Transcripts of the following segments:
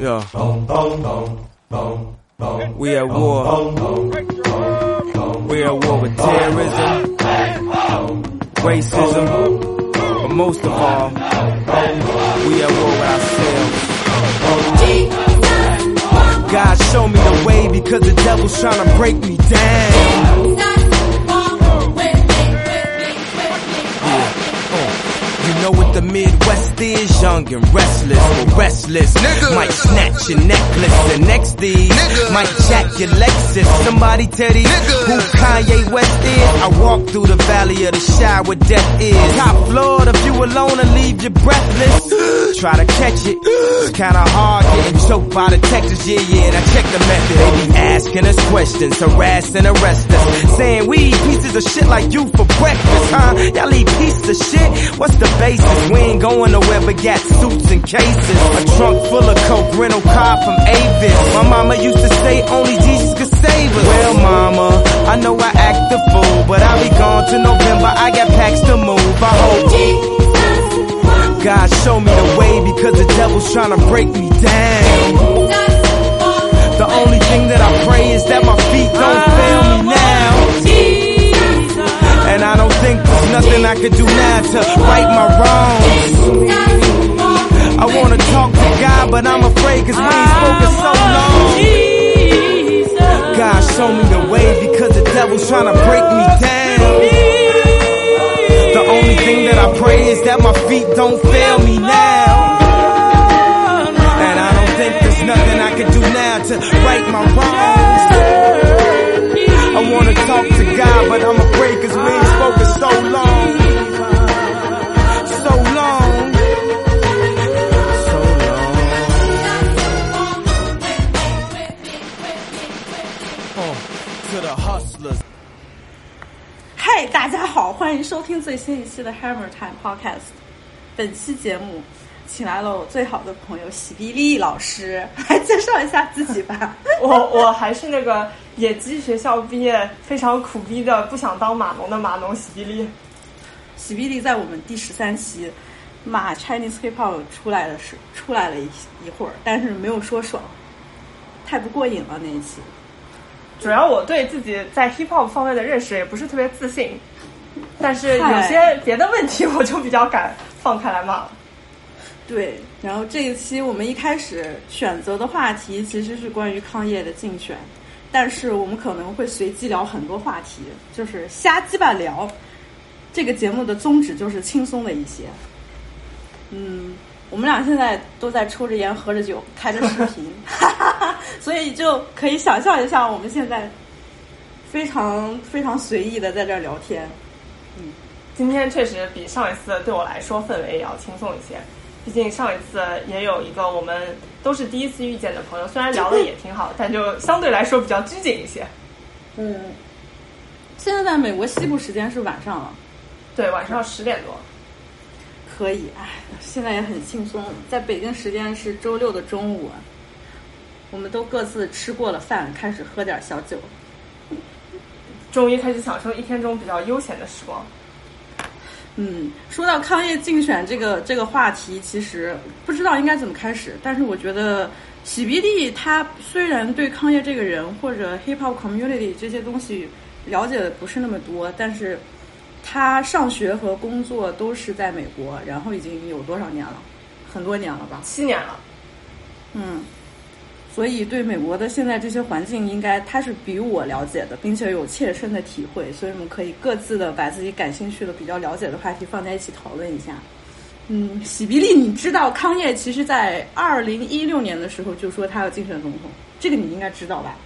Yeah. We at war. We at war with terrorism, racism, but most of all, we at war with ourselves. God show me the way because the devil's trying to break me down. You know what the Midwest is? Young and restless, but restless. Might snatch your necklace. The next thing might jack your Lexus. Somebody tell these who Kanye West is. I walk through the valley of the shadow where death is. Top floor, the you alone will leave you breathless. Try to catch it. It's kinda hard getting choked by the Texas. Yeah, yeah, and I check the method. They be asking us questions, harass and arrest us. Saying we eat pieces of shit like you for breakfast, huh? Y'all eat pieces of shit? What's the basis? We ain't going nowhere but got suits and cases. A trunk full of coke, rental car from Avis. My mama used to say only Jesus could save us. Well, mama, I know I act the fool, but I'll be gone to November. I got packs to move. I hope. God show me the way because the devil's trying to break me down. The only thing that I pray is that my feet don't fail me now. And I don't think there's nothing I could do now to right my wrongs. I wanna talk to God, but I'm afraid cause we ain't spoken so long. God show me the way because the devil's trying to break me down. The only thing that I pray is that my feet don't fail me now. And I don't think there's nothing I can do now to right my wrongs I wanna talk to God, but I'm afraid cause we ain't spoken so long. So long. So long. Oh, to the hustlers. 嗨，大家好，欢迎收听最新一期的 Hammer Time Podcast。本期节目 请来了我最好的朋友喜比利老师，来介绍一下自己吧。我我还是那个野鸡学校毕业，非常苦逼的，不想当码农的码农喜比利。喜比利在我们第十三期骂 Chinese Hip Hop 出来的时出来了一一会儿，但是没有说爽，太不过瘾了那一期。主要我对自己在 hip hop 方面的认识也不是特别自信，但是有些别的问题我就比较敢放开来骂了。对，然后这一期我们一开始选择的话题其实是关于康业的竞选，但是我们可能会随机聊很多话题，就是瞎鸡巴聊。这个节目的宗旨就是轻松的一些。嗯，我们俩现在都在抽着烟、喝着酒、开着视频，哈哈哈所以就可以想象一下我们现在非常非常随意的在这儿聊天。嗯今天确实比上一次对我来说氛围也要轻松一些，毕竟上一次也有一个我们都是第一次遇见的朋友，虽然聊的也挺好，但就相对来说比较拘谨一些。嗯，现在在美国西部时间是晚上了。对，晚上十点多。可以，哎，现在也很轻松。在北京时间是周六的中午，我们都各自吃过了饭，开始喝点小酒。终于开始享受一天中比较悠闲的时光。嗯，说到康业竞选这个这个话题，其实不知道应该怎么开始，但是我觉得喜比利他虽然对康业这个人或者 hip hop community 这些东西了解的不是那么多，但是他上学和工作都是在美国，然后已经有多少年了？很多年了吧？七年了，嗯，所以对美国的现在这些环境，应该他是比我了解的，并且有切身的体会，所以我们可以各自的把自己感兴趣的、比较了解的话题放在一起讨论一下。嗯，喜比利，你知道康业其实在二零一六年的时候就说他要竞选总统，这个你应该知道吧？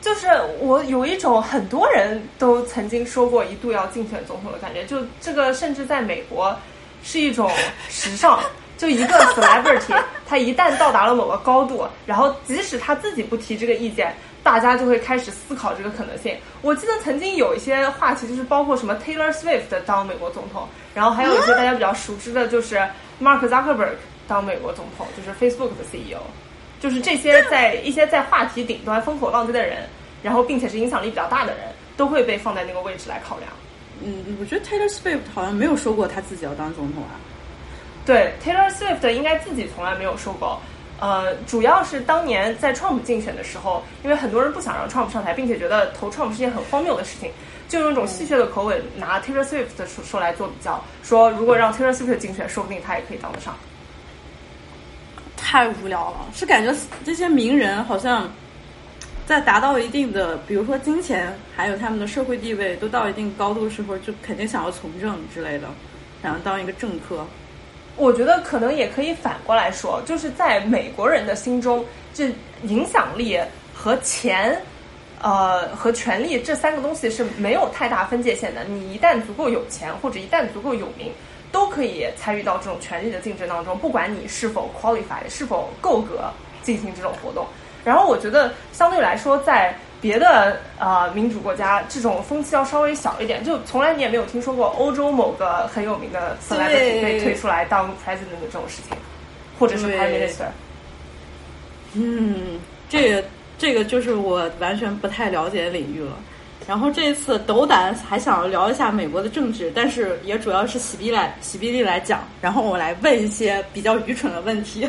就是我有一种很多人都曾经说过一度要竞选总统的感觉，就这个甚至在美国是一种时尚。就一个 celebrity，他一旦到达了某个高度，然后即使他自己不提这个意见，大家就会开始思考这个可能性。我记得曾经有一些话题，就是包括什么 Taylor Swift 当美国总统，然后还有一些大家比较熟知的，就是 Mark Zuckerberg 当美国总统，就是 Facebook 的 CEO。就是这些在一些在话题顶端风口浪尖的人，然后并且是影响力比较大的人，都会被放在那个位置来考量。嗯，我觉得 Taylor Swift 好像没有说过他自己要当总统啊。对 Taylor Swift 应该自己从来没有说过。呃，主要是当年在 Trump 竞选的时候，因为很多人不想让 Trump 上台，并且觉得投 Trump 是件很荒谬的事情，就用一种戏谑的口吻拿 Taylor Swift 说说来做比较，说如果让 Taylor Swift 竞选，说不定他也可以当得上。太无聊了，是感觉这些名人好像在达到一定的，比如说金钱，还有他们的社会地位都到一定高度的时候，就肯定想要从政之类的，想要当一个政客。我觉得可能也可以反过来说，就是在美国人的心中，这影响力和钱，呃，和权力这三个东西是没有太大分界线的。你一旦足够有钱，或者一旦足够有名，都可以参与到这种权力的竞争当中，不管你是否 qualify，是否够格进行这种活动。然后我觉得相对来说，在别的呃民主国家，这种风气要稍微小一点，就从来你也没有听说过欧洲某个很有名的 celebrity 被推出来当 president 的这种事情，或者是 prime minister。嗯，这个这个就是我完全不太了解的领域了。然后这一次斗胆还想聊一下美国的政治，但是也主要是喜比来喜比利来讲，然后我来问一些比较愚蠢的问题。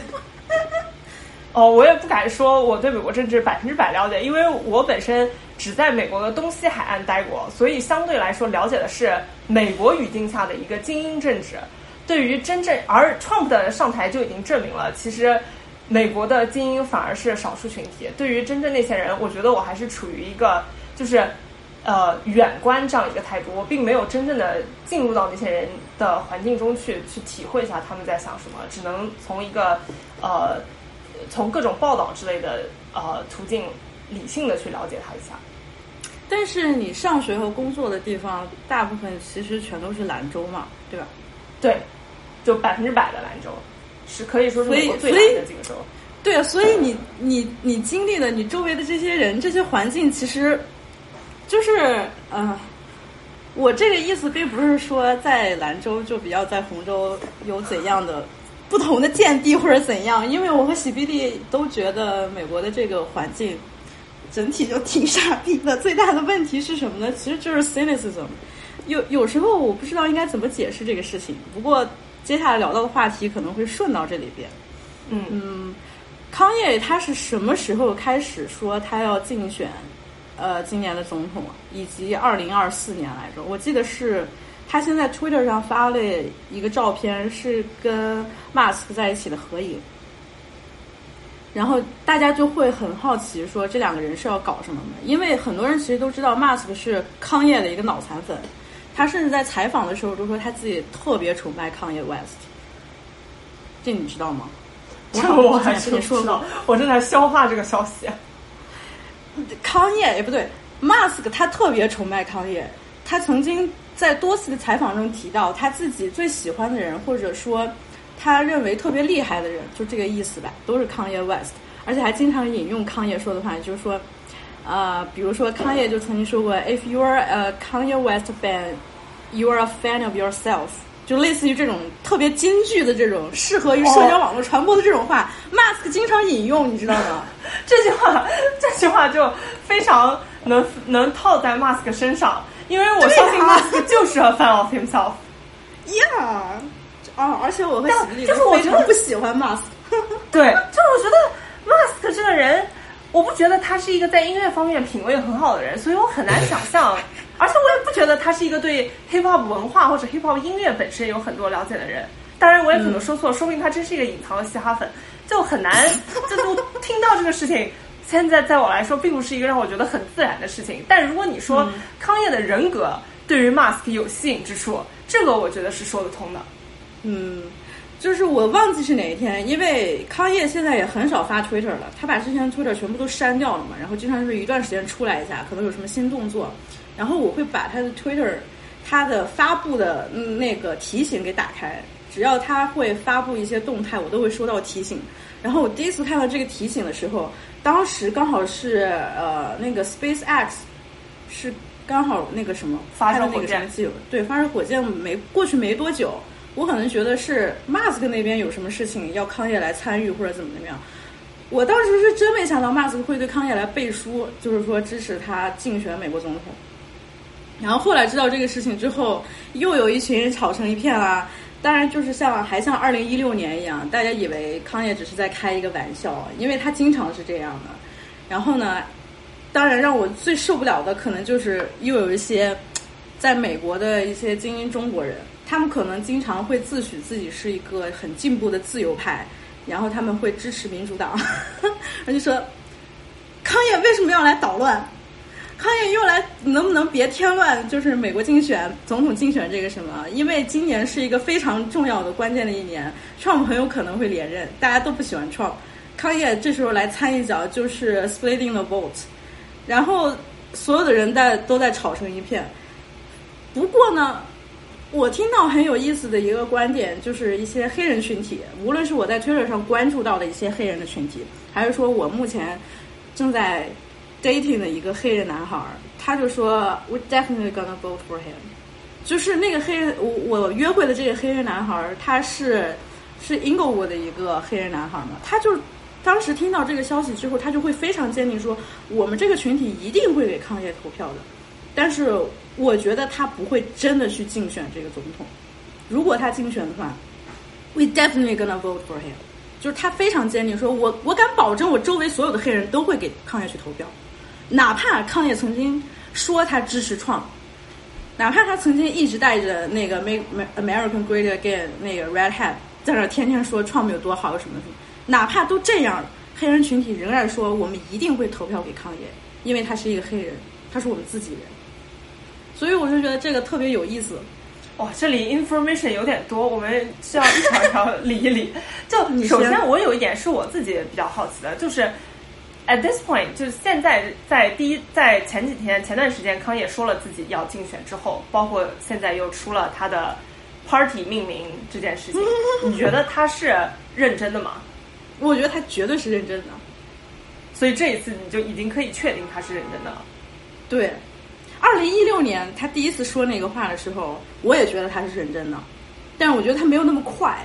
哦，我也不敢说我对美国政治百分之百了解，因为我本身只在美国的东西海岸待过，所以相对来说了解的是美国语境下的一个精英政治。对于真正而 Trump 的上台就已经证明了，其实美国的精英反而是少数群体。对于真正那些人，我觉得我还是处于一个就是呃远观这样一个态度，我并没有真正的进入到那些人的环境中去去体会一下他们在想什么，只能从一个呃。从各种报道之类的呃途径，理性的去了解他一下。但是你上学和工作的地方，大部分其实全都是兰州嘛，对吧？对，就百分之百的兰州，是可以说是美国最蓝的几个州。对啊，所以你你你经历的你周围的这些人这些环境，其实就是嗯，我这个意思并不是说在兰州就比较在洪州有怎样的。不同的见地或者怎样，因为我和喜比利都觉得美国的这个环境整体就挺傻逼的。最大的问题是什么呢？其实就是 cynicism。有有时候我不知道应该怎么解释这个事情。不过接下来聊到的话题可能会顺到这里边。嗯嗯，康业他是什么时候开始说他要竞选呃今年的总统，以及二零二四年来着？我记得是。他现在 Twitter 上发了一个照片，是跟 Mask 在一起的合影，然后大家就会很好奇，说这两个人是要搞什么呢？因为很多人其实都知道 Mask 是康业的一个脑残粉，他甚至在采访的时候都说他自己特别崇拜康业 West，这你知道吗？这我还是你说道，我正在消化这个消息。康业也不对，Mask 他特别崇拜康业，他曾经。在多次的采访中提到，他自己最喜欢的人，或者说他认为特别厉害的人，就这个意思吧，都是康业 West，而且还经常引用康业说的话，就是说，呃，比如说康业就曾经说过，If you are a Kanye West fan, you are a fan of yourself，就类似于这种特别金句的这种适合于社交网络传播的这种话，Mask 经常引用，你知道吗？这句话，这句话就非常能能套在 Mask 身上。因为我相信 Mask 就适合 fan of himself。Yeah，啊，而且我会就是我觉得不喜欢 Mask。对，就是我觉得 Mask 这个人，我不觉得他是一个在音乐方面品味很好的人，所以我很难想象。而且我也不觉得他是一个对 hip hop 文化或者 hip hop 音乐本身有很多了解的人。当然，我也可能说错了，说明他真是一个隐藏的嘻哈粉，就很难。就听到这个事情。现在在我来说，并不是一个让我觉得很自然的事情。但如果你说康业的人格对于 Mask 有吸引之处，这个我觉得是说得通的。嗯，就是我忘记是哪一天，因为康业现在也很少发 Twitter 了，他把之前的 Twitter 全部都删掉了嘛。然后经常是一段时间出来一下，可能有什么新动作，然后我会把他的 Twitter 他的发布的那个提醒给打开，只要他会发布一些动态，我都会收到提醒。然后我第一次看到这个提醒的时候。当时刚好是呃那个 SpaceX 是刚好那个什么发射那个什么机对发射火箭没过去没多久，我可能觉得是 Mask 那边有什么事情要康业来参与或者怎么怎么样。我当时是真没想到 Mask 会对康业来背书，就是说支持他竞选美国总统。然后后来知道这个事情之后，又有一群人吵成一片啦。当然，就是像还像二零一六年一样，大家以为康业只是在开一个玩笑，因为他经常是这样的。然后呢，当然让我最受不了的，可能就是又有一些在美国的一些精英中国人，他们可能经常会自诩自己是一个很进步的自由派，然后他们会支持民主党，他就说康业为什么要来捣乱？康业又来，能不能别添乱？就是美国竞选总统竞选这个什么？因为今年是一个非常重要的、关键的一年，Trump 很有可能会连任，大家都不喜欢 Trump。康业这时候来掺一脚，就是 splitting the vote，然后所有的人在都在吵成一片。不过呢，我听到很有意思的一个观点，就是一些黑人群体，无论是我在 Twitter 上关注到的一些黑人的群体，还是说我目前正在。Dating 的一个黑人男孩，他就说，We definitely gonna vote for him。就是那个黑人，我我约会的这个黑人男孩，他是是 Inglewood 的一个黑人男孩嘛，他就当时听到这个消息之后，他就会非常坚定说，我们这个群体一定会给康业投票的。但是我觉得他不会真的去竞选这个总统。如果他竞选的话，We definitely gonna vote for him。就是他非常坚定，说我我敢保证，我周围所有的黑人都会给康业去投票。哪怕康也曾经说他支持创，哪怕他曾经一直带着那个 Make American Great Again 那个 Red Hat 在那天天说创有多好什么什么，哪怕都这样，黑人群体仍然说我们一定会投票给康也，因为他是一个黑人，他是我们自己人。所以我就觉得这个特别有意思。哇，这里 information 有点多，我们需要一条条理一理。就首先我有一点是我自己比较好奇的，就是。At this point，就是现在在第一在前几天前段时间，康也说了自己要竞选之后，包括现在又出了他的 party 命名这件事情，你觉得他是认真的吗？我觉得他绝对是认真的，所以这一次你就已经可以确定他是认真的了。对，二零一六年他第一次说那个话的时候，我也觉得他是认真的，但是我觉得他没有那么快。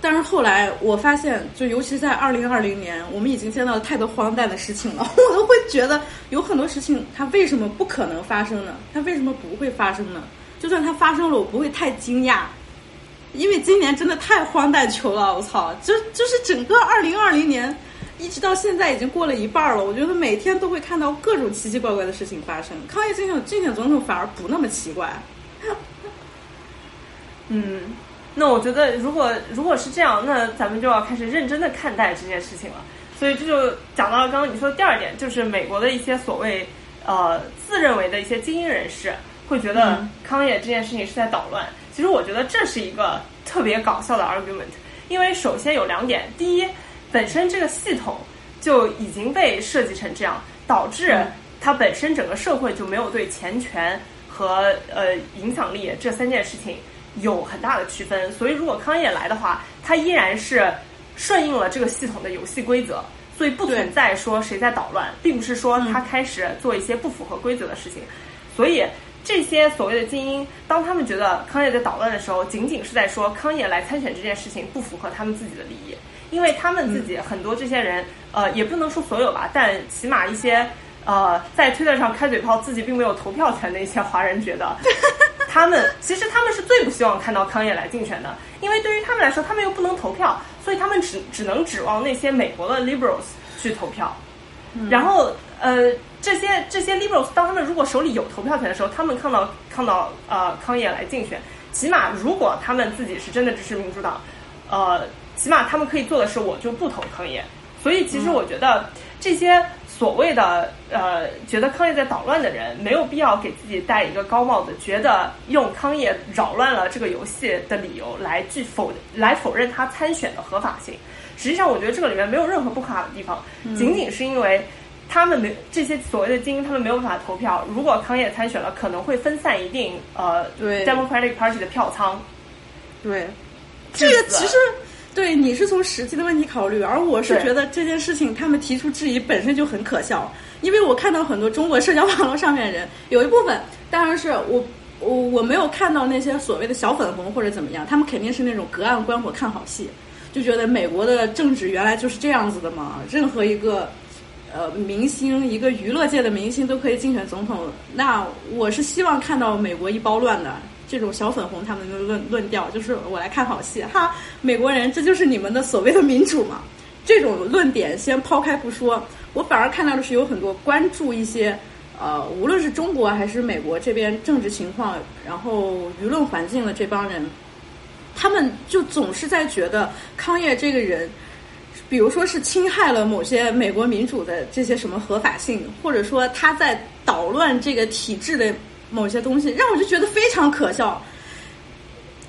但是后来我发现，就尤其在二零二零年，我们已经见到了太多荒诞的事情了。我都会觉得有很多事情，它为什么不可能发生呢？它为什么不会发生呢？就算它发生了，我不会太惊讶，因为今年真的太荒诞球了。我操，就就是整个二零二零年，一直到现在已经过了一半了。我觉得每天都会看到各种奇奇怪怪的事情发生。抗议竞选竞选总统反而不那么奇怪。嗯。那我觉得，如果如果是这样，那咱们就要开始认真的看待这件事情了。所以这就讲到了刚刚你说的第二点，就是美国的一些所谓呃自认为的一些精英人士会觉得康业这件事情是在捣乱。其实我觉得这是一个特别搞笑的 argument，因为首先有两点：第一，本身这个系统就已经被设计成这样，导致它本身整个社会就没有对钱权和呃影响力这三件事情。有很大的区分，所以如果康业来的话，他依然是顺应了这个系统的游戏规则，所以不存在说谁在捣乱，并不是说他开始做一些不符合规则的事情。所以这些所谓的精英，当他们觉得康业在捣乱的时候，仅仅是在说康业来参选这件事情不符合他们自己的利益，因为他们自己很多这些人，呃，也不能说所有吧，但起码一些呃，在推特上开嘴炮自己并没有投票权的一些华人觉得。他们其实他们是最不希望看到康业来竞选的，因为对于他们来说，他们又不能投票，所以他们只只能指望那些美国的 liberals 去投票。然后，呃，这些这些 liberals 当他们如果手里有投票权的时候，他们看到看到呃康业来竞选，起码如果他们自己是真的支持民主党，呃，起码他们可以做的是，我就不投康业。所以，其实我觉得这些。所谓的呃，觉得康业在捣乱的人，没有必要给自己戴一个高帽子，觉得用康业扰乱了这个游戏的理由来拒否来否认他参选的合法性。实际上，我觉得这个里面没有任何不合法的地方，仅仅是因为他们没这些所谓的精英，他们没有办法投票。如果康业参选了，可能会分散一定呃对，Democratic Party 的票仓。对，这个其实。对，你是从实际的问题考虑，而我是觉得这件事情他们提出质疑本身就很可笑，因为我看到很多中国社交网络上面人，有一部分当然是我我我没有看到那些所谓的小粉红或者怎么样，他们肯定是那种隔岸观火看好戏，就觉得美国的政治原来就是这样子的嘛，任何一个呃明星，一个娱乐界的明星都可以竞选总统，那我是希望看到美国一包乱的，这种小粉红他们的论论调，就是我来看好戏哈，美国人这就是你们的所谓的民主嘛？这种论点先抛开不说，我反而看到的是有很多关注一些呃，无论是中国还是美国这边政治情况，然后舆论环境的这帮人，他们就总是在觉得康业这个人。比如说是侵害了某些美国民主的这些什么合法性，或者说他在捣乱这个体制的某些东西，让我就觉得非常可笑。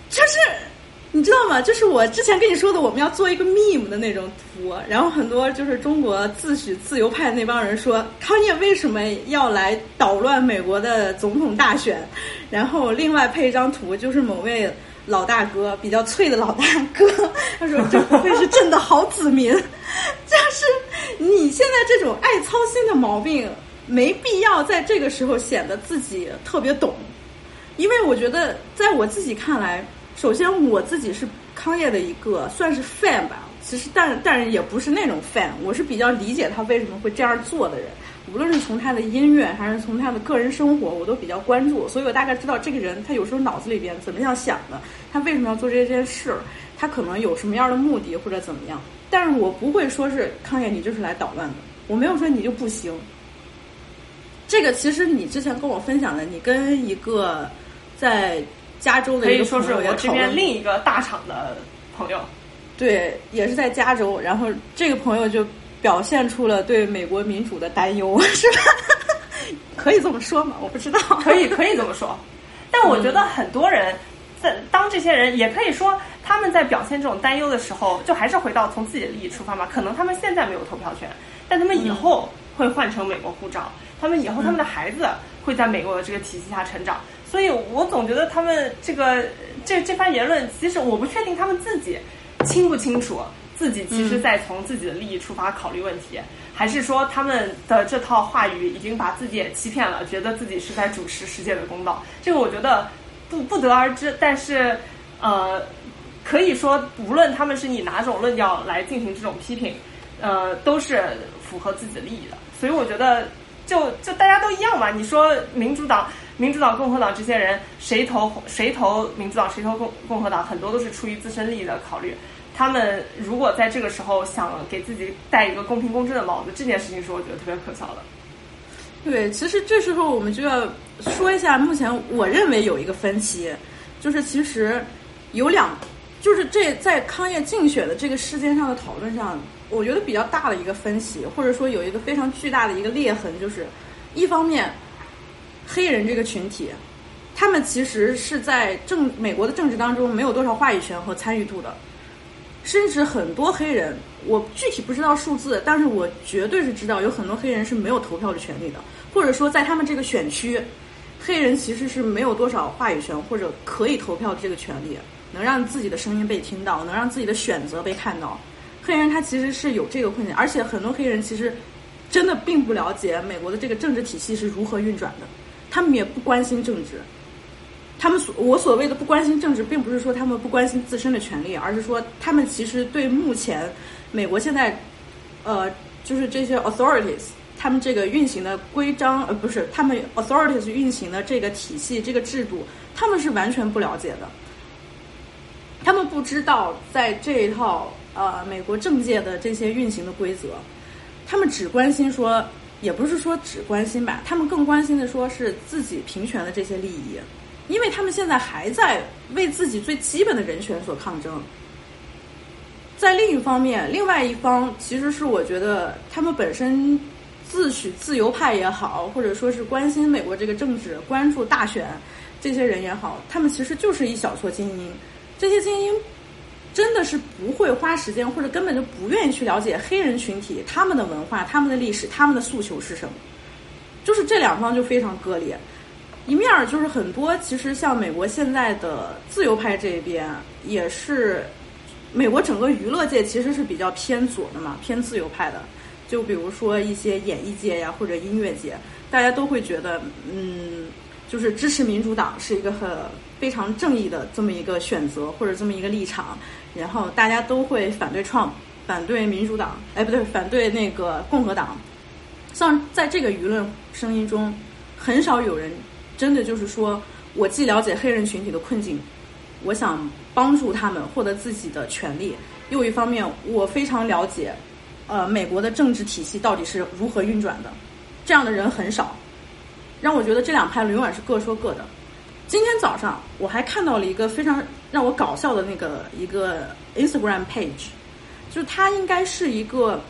就是你知道吗？就是我之前跟你说的，我们要做一个 meme 的那种图，然后很多就是中国自诩自由派那帮人说，康业为什么要来捣乱美国的总统大选？然后另外配一张图，就是某位。老大哥比较脆的老大哥，他说：“这不愧是朕的好子民。”就是你现在这种爱操心的毛病，没必要在这个时候显得自己特别懂，因为我觉得，在我自己看来，首先我自己是康业的一个算是 fan 吧，其实但但是也不是那种 fan，我是比较理解他为什么会这样做的人。无论是从他的音乐，还是从他的个人生活，我都比较关注，所以我大概知道这个人他有时候脑子里边怎么样想的，他为什么要做这件事，他可能有什么样的目的或者怎么样。但是我不会说是康业，你就是来捣乱的，我没有说你就不行。这个其实你之前跟我分享的，你跟一个在加州的一个朋友可以说是我这边另一个大厂的朋友，对，也是在加州，然后这个朋友就。表现出了对美国民主的担忧，是吧？可以这么说吗？我不知道。可以，可以这么说。但我觉得很多人在当这些人，也可以说他们在表现这种担忧的时候，就还是回到从自己的利益出发嘛。可能他们现在没有投票权，但他们以后会换成美国护照，他们以后他们的孩子会在美国的这个体系下成长。所以我总觉得他们这个这这番言论，其实我不确定他们自己清不清楚。自己其实在从自己的利益出发考虑问题，还是说他们的这套话语已经把自己也欺骗了，觉得自己是在主持世界的公道？这个我觉得不不得而知。但是，呃，可以说，无论他们是以哪种论调来进行这种批评，呃，都是符合自己的利益的。所以，我觉得就就大家都一样嘛。你说民主党、民主党、共和党这些人谁投谁投民主党，谁投共共和党，很多都是出于自身利益的考虑。他们如果在这个时候想给自己戴一个公平公正的帽子，这件事情是我觉得特别可笑的。对，其实这时候我们就要说一下，目前我认为有一个分歧，就是其实有两，就是这在康业竞选的这个事件上的讨论上，我觉得比较大的一个分歧，或者说有一个非常巨大的一个裂痕，就是一方面黑人这个群体，他们其实是在政美国的政治当中没有多少话语权和参与度的。甚至很多黑人，我具体不知道数字，但是我绝对是知道有很多黑人是没有投票的权利的，或者说在他们这个选区，黑人其实是没有多少话语权或者可以投票的这个权利，能让自己的声音被听到，能让自己的选择被看到。黑人他其实是有这个困境，而且很多黑人其实真的并不了解美国的这个政治体系是如何运转的，他们也不关心政治。他们所我所谓的不关心政治，并不是说他们不关心自身的权利，而是说他们其实对目前美国现在，呃，就是这些 authorities 他们这个运行的规章，呃，不是他们 authorities 运行的这个体系、这个制度，他们是完全不了解的。他们不知道在这一套呃美国政界的这些运行的规则，他们只关心说，也不是说只关心吧，他们更关心的说是自己平权的这些利益。因为他们现在还在为自己最基本的人权所抗争，在另一方面，另外一方其实是我觉得他们本身自诩自由派也好，或者说是关心美国这个政治、关注大选这些人也好，他们其实就是一小撮精英。这些精英真的是不会花时间，或者根本就不愿意去了解黑人群体他们的文化、他们的历史、他们的诉求是什么。就是这两方就非常割裂。一面儿就是很多，其实像美国现在的自由派这边，也是美国整个娱乐界其实是比较偏左的嘛，偏自由派的。就比如说一些演艺界呀，或者音乐界，大家都会觉得，嗯，就是支持民主党是一个很非常正义的这么一个选择或者这么一个立场。然后大家都会反对创，反对民主党，哎，不对，反对那个共和党。像在这个舆论声音中，很少有人。真的就是说，我既了解黑人群体的困境，我想帮助他们获得自己的权利；又一方面，我非常了解，呃，美国的政治体系到底是如何运转的。这样的人很少，让我觉得这两派永远是各说各的。今天早上我还看到了一个非常让我搞笑的那个一个 Instagram page，就它应该是一个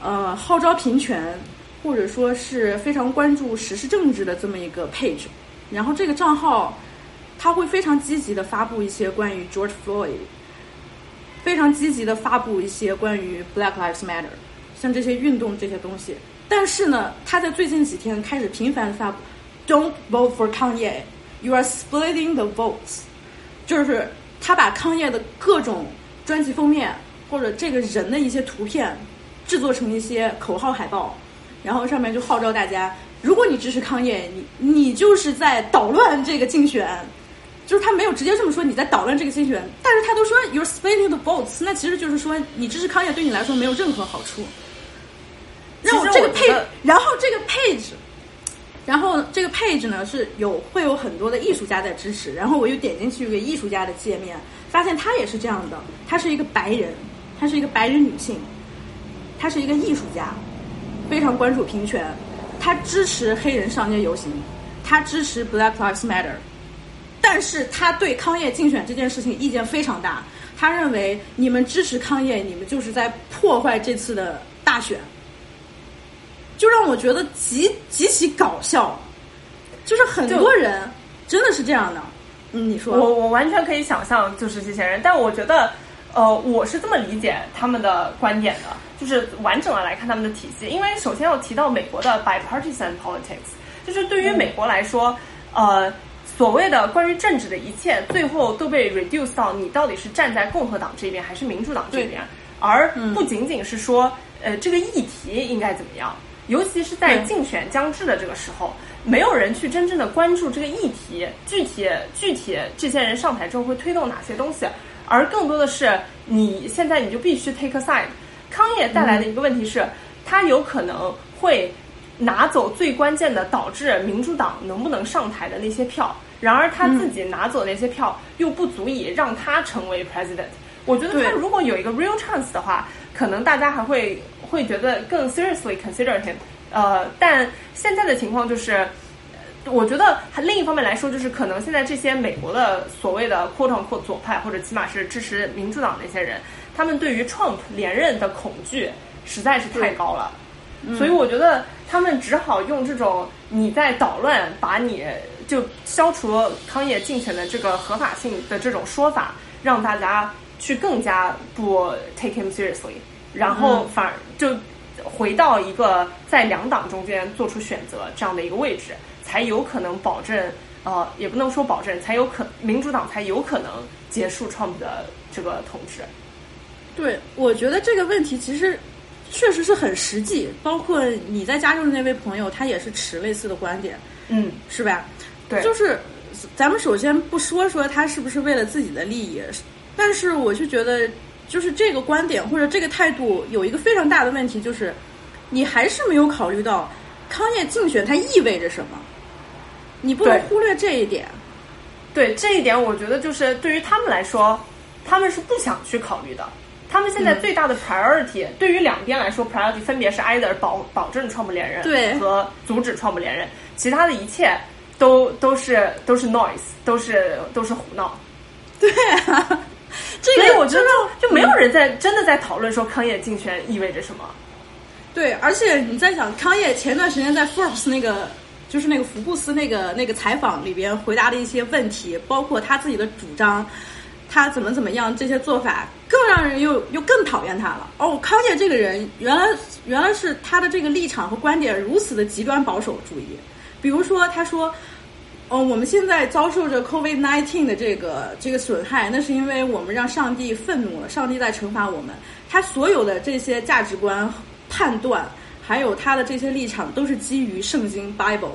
呃号召平权或者说是非常关注时事政治的这么一个 page，然后这个账号他会非常积极的发布一些关于 George Floyd，非常积极的发布一些关于 Black Lives Matter，像这些运动这些东西。但是呢，他在最近几天开始频繁发布 "Don't vote for Kanye, you are splitting the votes"，就是他把康业的各种专辑封面或者这个人的一些图片制作成一些口号海报，然后上面就号召大家，如果你支持康业，你你就是在捣乱这个竞选。就是他没有直接这么说你在捣乱这个竞选，但是他都说 You are splitting the votes"，那其实就是说你支持康业对你来说没有任何好处。然后这个配，然后这个 page，然后这个 page 呢是有会有很多的艺术家在支持，然后我又点进去一个艺术家的界面，发现他也是这样的，他是一个白人，他是一个白人女性，他是一个艺术家，非常关注平权，他支持黑人上街游行，他支持 Black Lives Matter，但是他对康业竞选这件事情意见非常大，他认为你们支持康业，你们就是在破坏这次的大选。就让我觉得极极其搞笑，就是很多人真的是这样的。嗯，你说我我完全可以想象，就是这些人。但我觉得，呃，我是这么理解他们的观点的，就是完整的来看他们的体系。因为首先要提到美国的 bipartisan politics，就是对于美国来说，呃，所谓的关于政治的一切，最后都被 reduce 到你到底是站在共和党这边还是民主党这边，而不仅仅是说，呃，这个议题应该怎么样。尤其是在竞选将至的这个时候，没有人去真正的关注这个议题，具体具体这些人上台之后会推动哪些东西，而更多的是你现在你就必须 take a side。康业带来的一个问题是，他有可能会拿走最关键的导致民主党能不能上台的那些票，然而他自己拿走那些票又不足以让他成为 president。我觉得他如果有一个 real chance 的话，可能大家还会。会觉得更 seriously consider him，呃，但现在的情况就是，我觉得另一方面来说，就是可能现在这些美国的所谓的 quote unquote 左派，或者起码是支持民主党那些人，他们对于 Trump 连任的恐惧实在是太高了，所以我觉得他们只好用这种你在捣乱，把你就消除康业竞选的这个合法性的这种说法，让大家去更加不 take him seriously。然后反而就回到一个在两党中间做出选择这样的一个位置，才有可能保证呃，也不能说保证，才有可民主党才有可能结束 Trump 的这个统治。对，我觉得这个问题其实确实是很实际。包括你在加州的那位朋友，他也是持类似的观点，嗯，是吧？对，就是咱们首先不说说他是不是为了自己的利益，但是我就觉得。就是这个观点或者这个态度有一个非常大的问题，就是你还是没有考虑到康业竞选它意味着什么，你不能忽略这一点。对这一点，我觉得就是对于他们来说，他们是不想去考虑的。他们现在最大的 priority 对于两边来说，priority 分别是 either 保保证创不连任，对和阻止创不连任，其他的一切都都是都是 noise，都是都是胡闹。对啊。所以我觉得就没有人在真的在讨论说康业竞选意味着什么。对，而且你在想康业前段时间在 Forbes 那个就是那个福布斯那个那个采访里边回答的一些问题，包括他自己的主张，他怎么怎么样这些做法，更让人又又更讨厌他了。哦，康业这个人原来原来是他的这个立场和观点如此的极端保守主义，比如说他说。哦，我们现在遭受着 COVID-19 的这个这个损害，那是因为我们让上帝愤怒了，上帝在惩罚我们。他所有的这些价值观、判断，还有他的这些立场，都是基于圣经 Bible。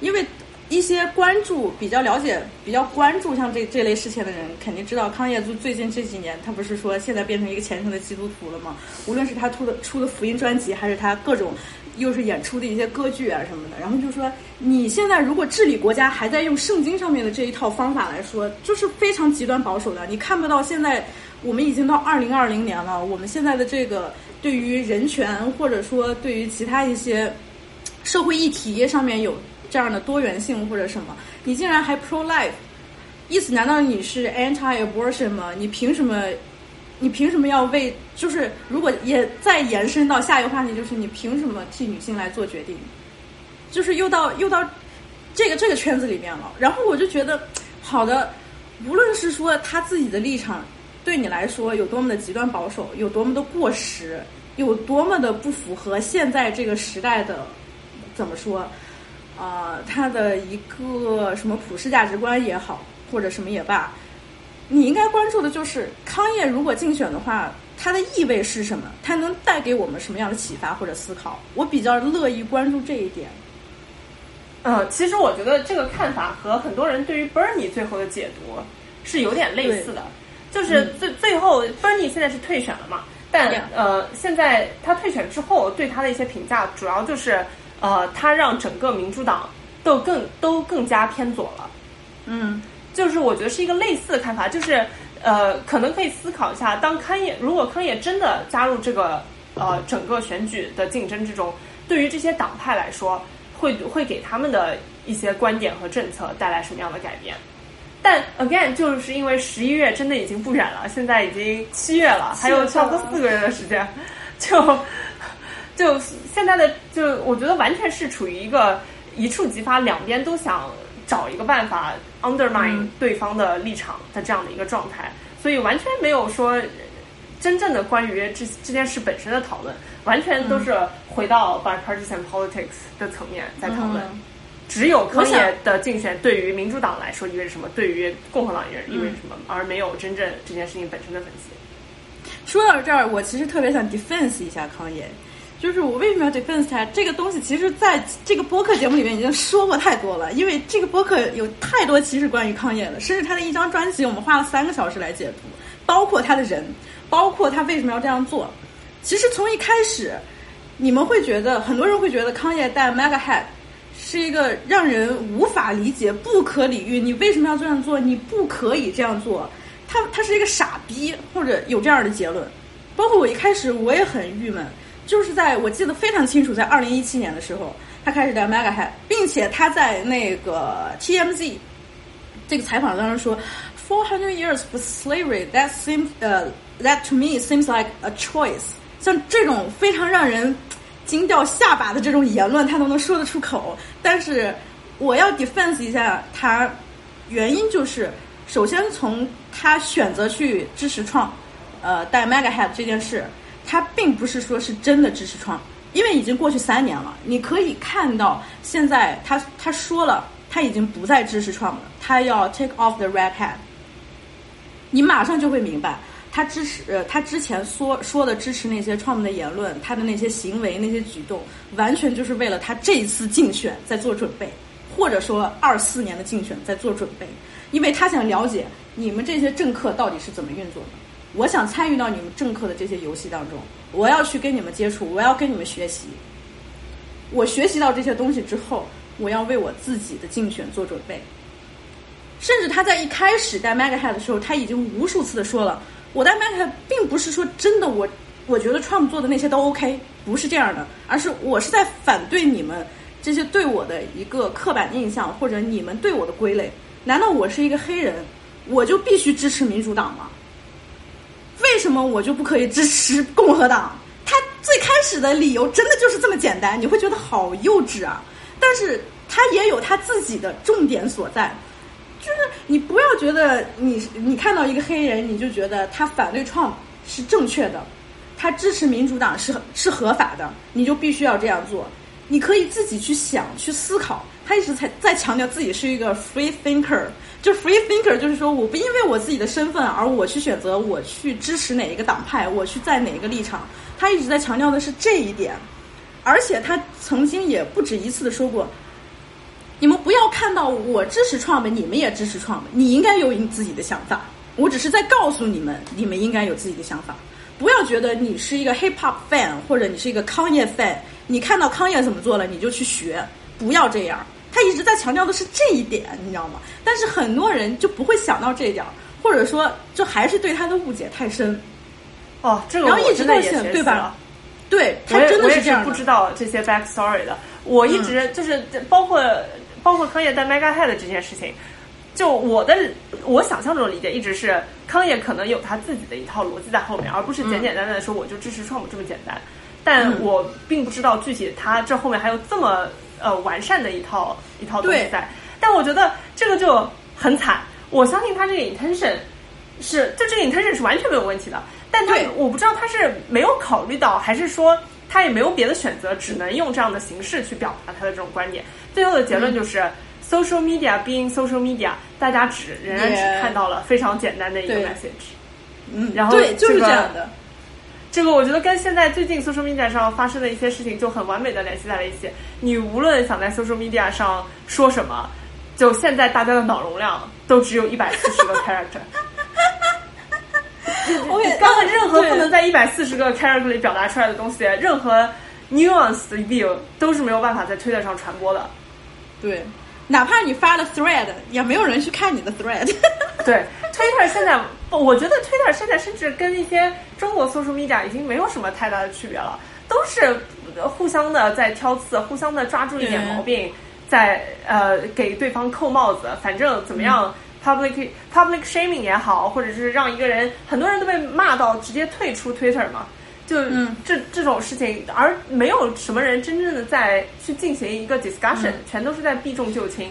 因为一些关注、比较了解、比较关注像这这类事情的人，肯定知道康业就最近这几年，他不是说现在变成一个虔诚的基督徒了吗？无论是他出的出的福音专辑，还是他各种又是演出的一些歌剧啊什么的，然后就说你现在如果治理国家还在用圣经上面的这一套方法来说，就是非常极端保守的。你看不到现在我们已经到二零二零年了，我们现在的这个对于人权或者说对于其他一些社会议题上面有。这样的多元性或者什么，你竟然还 pro life，意思难道你是 anti abortion 吗？你凭什么？你凭什么要为？就是如果也再延伸到下一个话题，就是你凭什么替女性来做决定？就是又到又到这个这个圈子里面了。然后我就觉得，好的，无论是说他自己的立场对你来说有多么的极端保守，有多么的过时，有多么的不符合现在这个时代的，怎么说？啊，他的一个什么普世价值观也好，或者什么也罢，你应该关注的就是康业如果竞选的话，它的意味是什么？它能带给我们什么样的启发或者思考？我比较乐意关注这一点。呃，其实我觉得这个看法和很多人对于 Bernie 最后的解读是有点类似的，就是最最后 Bernie 现在是退选了嘛，但呃，现在他退选之后对他的一些评价，主要就是。呃，他让整个民主党都更都更加偏左了，嗯，就是我觉得是一个类似的看法，就是呃，可能可以思考一下，当康业如果康业真的加入这个呃整个选举的竞争之中，对于这些党派来说，会会给他们的一些观点和政策带来什么样的改变？但 again，就是因为十一月真的已经不远了，现在已经七月了，还有差不多四个月的时间，就。就现在的，就我觉得完全是处于一个一触即发，两边都想找一个办法 undermine 对方的立场的这样的一个状态，所以完全没有说真正的关于这这件事本身的讨论，完全都是回到 bipartisan politics 的层面在讨论。只有康也的竞选对于民主党来说意味着什么，对于共和党意味着什么，而没有真正这件事情本身的分析。说到这儿，我其实特别想 defense 一下康也。就是我为什么要 defense 它这个东西？其实在这个播客节目里面已经说过太多了，因为这个播客有太多其实关于康业的，甚至他的一张专辑我们花了三个小时来解读，包括他的人，包括他为什么要这样做。其实从一开始，你们会觉得很多人会觉得康业带 mega hat 是一个让人无法理解、不可理喻。你为什么要这样做？你不可以这样做。他他是一个傻逼，或者有这样的结论。包括我一开始我也很郁闷。就是在我记得非常清楚，在二零一七年的时候，他开始戴 mega hat，并且他在那个 TMZ 这个采访当中说，four hundred years of slavery that seems 呃 that to me seems like a choice。像这种非常让人惊掉下巴的这种言论，他都能说得出口。但是我要 defense 一下他，原因就是首先从他选择去支持创呃戴 mega hat 这件事。他并不是说是真的支持创，因为已经过去三年了。你可以看到，现在他他说了，他已经不再支持创了，他要 take off the red hat。你马上就会明白，他支持呃，他之前说说的支持那些创的言论，他的那些行为、那些举动，完全就是为了他这一次竞选在做准备，或者说二四年的竞选在做准备，因为他想了解你们这些政客到底是怎么运作的。我想参与到你们政客的这些游戏当中，我要去跟你们接触，我要跟你们学习。我学习到这些东西之后，我要为我自己的竞选做准备。甚至他在一开始戴 mega hat 的时候，他已经无数次的说了，我戴 mega hat 并不是说真的，我我觉得 Trump 做的那些都 OK，不是这样的，而是我是在反对你们这些对我的一个刻板印象，或者你们对我的归类。难道我是一个黑人，我就必须支持民主党吗？为什么我就不可以支持共和党？他最开始的理由真的就是这么简单，你会觉得好幼稚啊！但是他也有他自己的重点所在，就是你不要觉得你你看到一个黑人，你就觉得他反对创是正确的，他支持民主党是是合法的，你就必须要这样做。你可以自己去想去思考。他一直在在强调自己是一个 free thinker。就 free thinker，就是说，我不因为我自己的身份而我去选择我去支持哪一个党派，我去在哪一个立场。他一直在强调的是这一点，而且他曾经也不止一次的说过，你们不要看到我支持创维你们也支持创维你应该有你自己的想法。我只是在告诉你们，你们应该有自己的想法。不要觉得你是一个 hip hop fan 或者你是一个康业 fan，你看到康业怎么做了你就去学，不要这样。他一直在强调的是这一点，你知道吗？但是很多人就不会想到这一点，或者说就还是对他的误解太深。哦，这个然后一直到我真的也现在对吧？对他真的是是这样。不知道这些 backstory 的。我一直就是包括包括康业带 Mega Head 这件事情，就我的我想象中的理解一直是康业可能有他自己的一套逻辑在后面，而不是简简单单的说我就支持 Trump 这么简单。但嗯我并不知道具体他这后面还有这么呃完善的一套一套东西对在。但我觉得这个就很惨。我相信他这个 intention 是，就这个 intention 是完全没有问题的。但他我不知道他是没有考虑到，还是说他也没有别的选择，只能用这样的形式去表达他的这种观点。最后的结论就是、social media being social media，大家只仍然只看到了非常简单的一个 message。嗯，然后对，就是这样的。这个我觉得跟现在最近 social media 上发生的一些事情就很完美的联系在了一起。你无论想在 social media 上说什么，就现在大家的脑容量都只有一百四十个 character。我也根本任何不能在一百四十个 character 里表达出来的东西，任何 nuance 的 view 都是没有办法在推特上传播的。对，哪怕你发了 thread，也没有人去看你的 thread。对，Twitter 现在，我觉得 Twitter 现在甚至跟一些中国 social media 已经没有什么太大的区别了，都是呃互相的在挑刺，互相的抓住一点毛病，在呃给对方扣帽子，反正怎么样。public public shaming 也好，或者是让一个人，很多人都被骂到直接退出 Twitter 嘛，就嗯这这种事情，而没有什么人真正的在去进行一个 discussion，、全都是在避重就轻。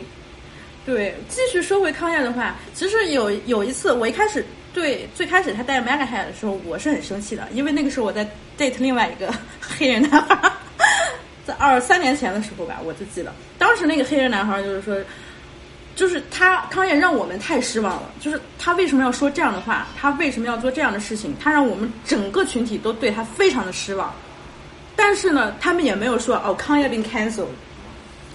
对，继续说回康业的话，其实有有一次，我一开始对最开始他带 Mega Head 的时候，我是很生气的，因为那个时候我在 date 另外一个 黑人男孩，在二三年前的时候吧，我就记得，当时那个黑人男孩就是说。就是他康业让我们太失望了，就是他为什么要说这样的话，他为什么要做这样的事情，他让我们整个群体都对他非常的失望。但是呢，他们也没有说哦，康业 been cancelled，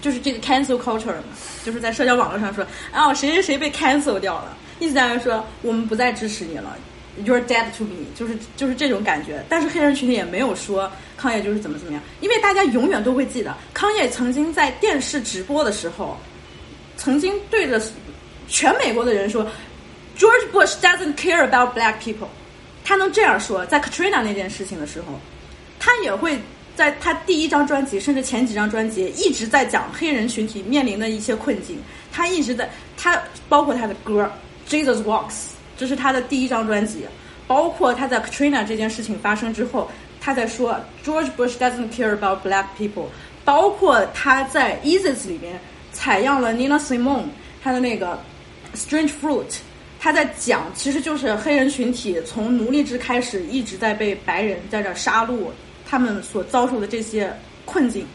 就是这个 cancel culture 嘛，就是在社交网络上说啊、谁谁谁被 cancel 掉了，意思在于说我们不再支持你了，you're dead to me，就是就是这种感觉。但是黑人群体也没有说康业就是怎么怎么样，因为大家永远都会记得康业曾经在电视直播的时候，曾经对着全美国的人说，George Bush doesn't care about black people，他能这样说，在 Katrina 那件事情的时候，他也会在他第一张专辑，甚至前几张专辑一直在讲黑人群体面临的一些困境。他一直在，他包括他的歌《Jesus Walks》，这是他的第一张专辑，包括他在 Katrina 这件事情发生之后，他在说 George Bush doesn't care about black people，包括他在 Eases 里面采样了 Nina Simone 他的那个 Strange Fruit。他在讲，其实就是黑人群体从奴隶制开始一直在被白人在这杀戮，他们所遭受的这些困境。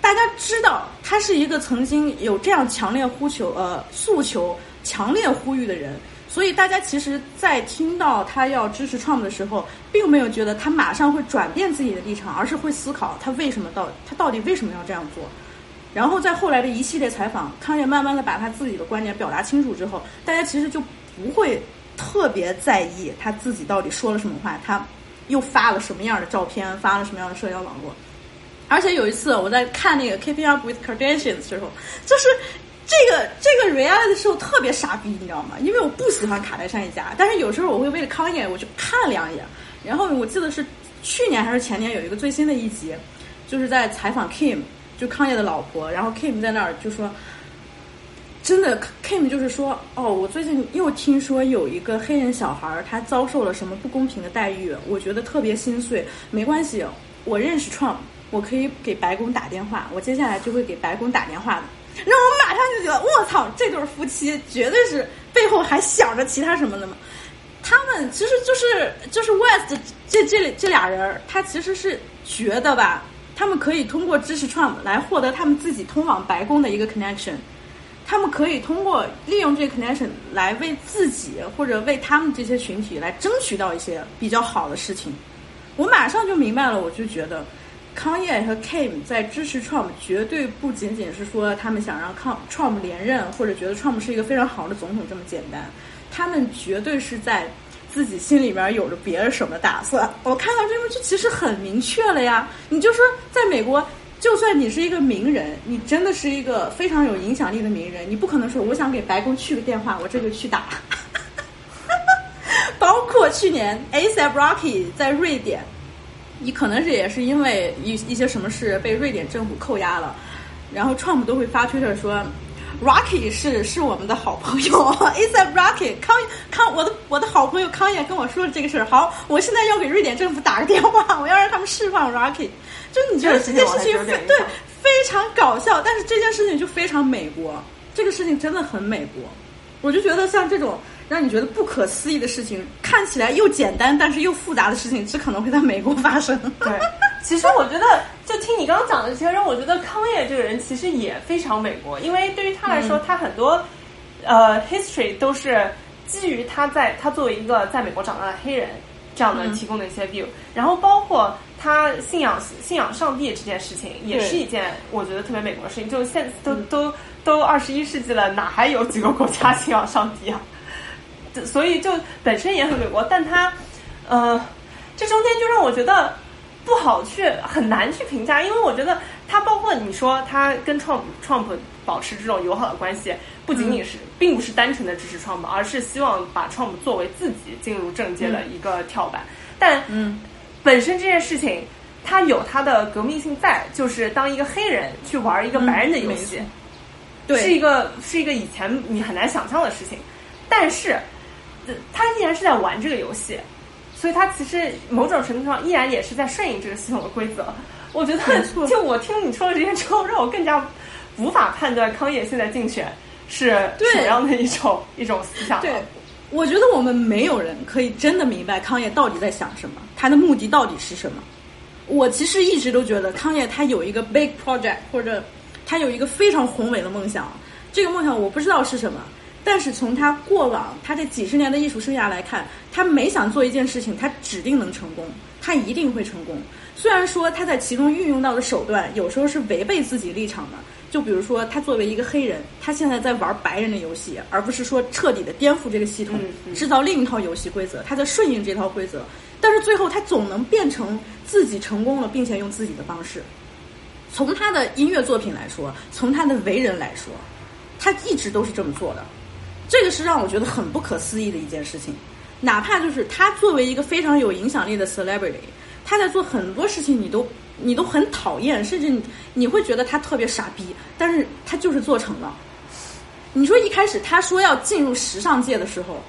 大家知道，他是一个曾经有这样强烈呼求、呃诉求、强烈呼吁的人，所以大家其实，在听到他要支持 Trump 的时候，并没有觉得他马上会转变自己的立场，而是会思考他为什么到他到底为什么要这样做。然后在后来的一系列采访，康也慢慢的把他自己的观点表达清楚之后，大家其实就不会特别在意他自己到底说了什么话，他又发了什么样的照片，发了什么样的社交网络。而且有一次我在看那个 Keeping Up with Kardashians 的时候，就是这个这个 reality 的时候特别傻逼，你知道吗？因为我不喜欢卡戴珊一家，但是有时候我会为了康也我去看两眼。然后我记得是去年还是前年有一个最新的一集，就是在采访 Kim。就康业的老婆，然后 Kim 在那儿就说，真的 Kim 就是说，哦，我最近又听说有一个黑人小孩他遭受了什么不公平的待遇，我觉得特别心碎。没关系，我认识 Trump，我可以给白宫打电话，我接下来就会给白宫打电话的。然后我马上就觉得，我操，这对夫妻绝对是背后还想着其他什么的嘛。他们其实就是就是 West 这这这俩人，他其实是觉得吧。他们可以通过支持 Trump 来获得他们自己通往白宫的一个 connection，他们可以通过利用这个 connection 来为自己或者为他们这些群体来争取到一些比较好的事情。我马上就明白了，我就觉得康业和 Kim 在支持 Trump，绝对不仅仅是说他们想让康 Trump 连任，或者觉得 Trump 是一个非常好的总统这么简单，他们绝对是在自己心里面有着别的什么打算。我看到这个就其实很明确了呀，你就说在美国，就算你是一个名人，你真的是一个非常有影响力的名人，你不可能说我想给白宫去个电话，我这就去打。包括去年 ASAP Rocky 在瑞典。你可能是也是因为一一些什么事被瑞典政府扣押了，然后 Trump 都会发推特说，Rocky 是是我们的好朋友，A$AP Rocky 康康我的我的好朋友康也跟我说了这个事儿，好，我现在要给瑞典政府打个电话，我要让他们释放 Rocky。就你觉得这件事情非对非常搞笑，但是这件事情就非常美国，这个事情真的很美国，我就觉得像这种。让你觉得不可思议的事情，看起来又简单但是又复杂的事情，只可能会在美国发生。对，其实我觉得，就听你刚刚讲的这些人，我觉得康业这个人其实也非常美国，因为对于他来说，他很多呃 history 都是基于他在他作为一个在美国长大的黑人这样的提供的一些 view，然后包括他信仰信仰上帝这件事情，也是一件我觉得特别美国的事情。就现都都都二十一世纪了，哪还有几个国家信仰上帝啊？所以就本身也很美国，但他，呃，这中间就让我觉得不好去很难去评价，因为我觉得他包括你说他跟 Trump Trump 保持这种友好的关系，不仅仅是并不是单纯的支持 Trump，而是希望把 Trump 作为自己进入政界的一个跳板。但嗯，本身这件事情它有它的革命性在，就是当一个黑人去玩一个白人的游戏，对，是一个是一个以前你很难想象的事情，但是。他依然是在玩这个游戏，所以他其实某种程度上依然也是在顺应这个系统的规则。我觉得，就我听你说的这些之后，让我更加无法判断康业现在竞选是什么样的一种一种思想。对，我觉得我们没有人可以真的明白康业到底在想什么，他的目的到底是什么。我其实一直都觉得康业他有一个 big project，或者他有一个非常宏伟的梦想，这个梦想我不知道是什么。但是从他过往他这几十年的艺术生涯来看，他每想做一件事情，他指定能成功，他一定会成功。虽然说他在其中运用到的手段有时候是违背自己立场的，就比如说他作为一个黑人，他现在在玩白人的游戏，而不是说彻底的颠覆这个系统，制造另一套游戏规则，他在顺应这套规则。但是最后他总能变成自己成功了，并且用自己的方式。从他的音乐作品来说，从他的为人来说，他一直都是这么做的。这个是让我觉得很不可思议的一件事情，哪怕就是他作为一个非常有影响力的 celebrity，他在做很多事情，你都你都很讨厌，甚至你你会觉得他特别傻逼，但是他就是做成了。你说一开始他说要进入时尚界的时候，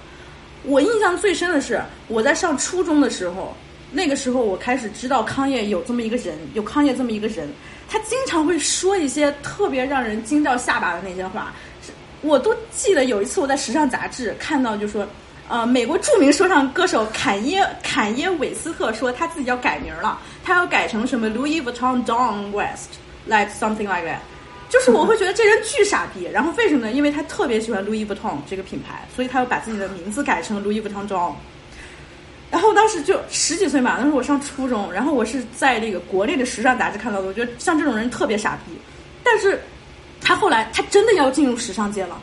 我印象最深的是我在上初中的时候，那个时候我开始知道康业有这么一个人，有康业这么一个人，他经常会说一些特别让人惊掉下巴的那些话。我都记得有一次我在时尚杂志看到，就说，呃，美国著名说唱歌手坎耶坎耶韦斯特说他自己要改名了，他要改成什么 Louis Vuitton Don West，like something like that。就是我会觉得这人巨傻逼。然后为什么呢？因为他特别喜欢 Louis Vuitton 这个品牌，所以他要把自己的名字改成 Louis Vuitton Don。然后当时就十几岁嘛，那时候我上初中，然后我是在那个国内的时尚杂志看到的，我觉得像这种人特别傻逼，但是。他后来，他真的要进入时尚界了，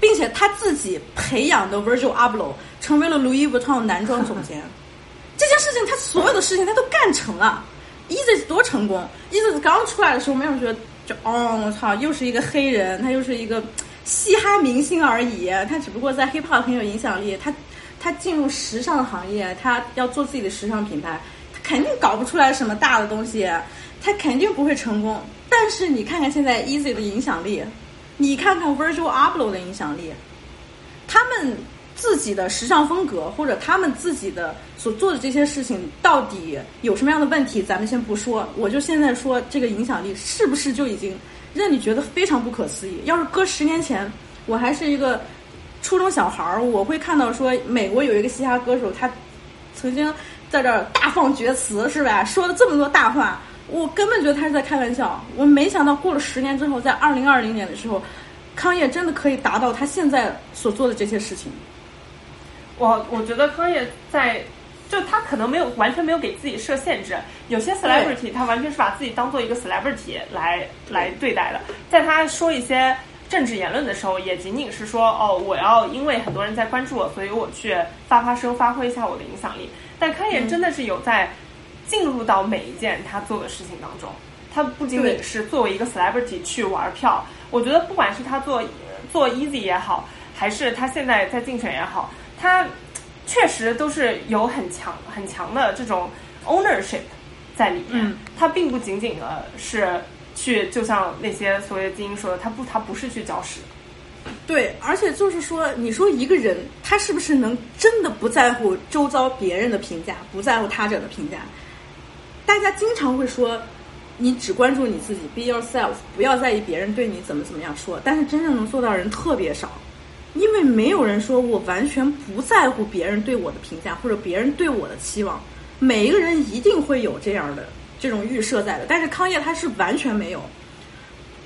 并且他自己培养的 Virgil Abloh 成为了 Louis Vuitton 男装总监。这件事情，他所有的事情他都干成了。Easy 多成功！Easy 刚出来的时候，没有人觉得，就哦，我操，又是一个黑人，他又是一个嘻哈明星而已。他只不过在 Hip Hop 很有影响力。他他进入时尚行业，他要做自己的时尚品牌，他肯定搞不出来什么大的东西，他肯定不会成功。但是你看看现在 Easy 的影响力，你看看 Virgil Abloh 的影响力，他们自己的时尚风格或者他们自己的所做的这些事情到底有什么样的问题，咱们先不说。我就现在说这个影响力是不是就已经让你觉得非常不可思议？要是搁十年前，我还是一个初中小孩儿，我会看到说美国有一个嘻哈歌手，他曾经在这儿大放厥词，是吧？说了这么多大话。我根本觉得他是在开玩笑。我没想到过了十年之后，在二零二零年的时候，康业真的可以达到他现在所做的这些事情。我我觉得康业在就他可能没有完全没有给自己设限制。有些 celebrity 他完全是把自己当做一个 celebrity 来来对待的，在他说一些政治言论的时候，也仅仅是说哦，我要因为很多人在关注我，所以我去发发声，发挥一下我的影响力。但康也真的是有在进入到每一件他做的事情当中，他不仅仅是作为一个 celebrity 去玩票。我觉得不管是他做做 easy 也好，还是他现在在竞选也好，他确实都是有很强很强的这种 ownership 在里面。他并不仅仅的是。去，就像那些所谓的精英说的，他不，他不是去搅屎。对，而且就是说，你说一个人他是不是能真的不在乎周遭别人的评价，不在乎他者的评价？大家经常会说，你只关注你自己，be yourself，不要在意别人对你怎么怎么样说。但是真正能做到的人特别少，因为没有人说我完全不在乎别人对我的评价或者别人对我的期望。每一个人一定会有这样的。这种预设在的，但是康业他是完全没有。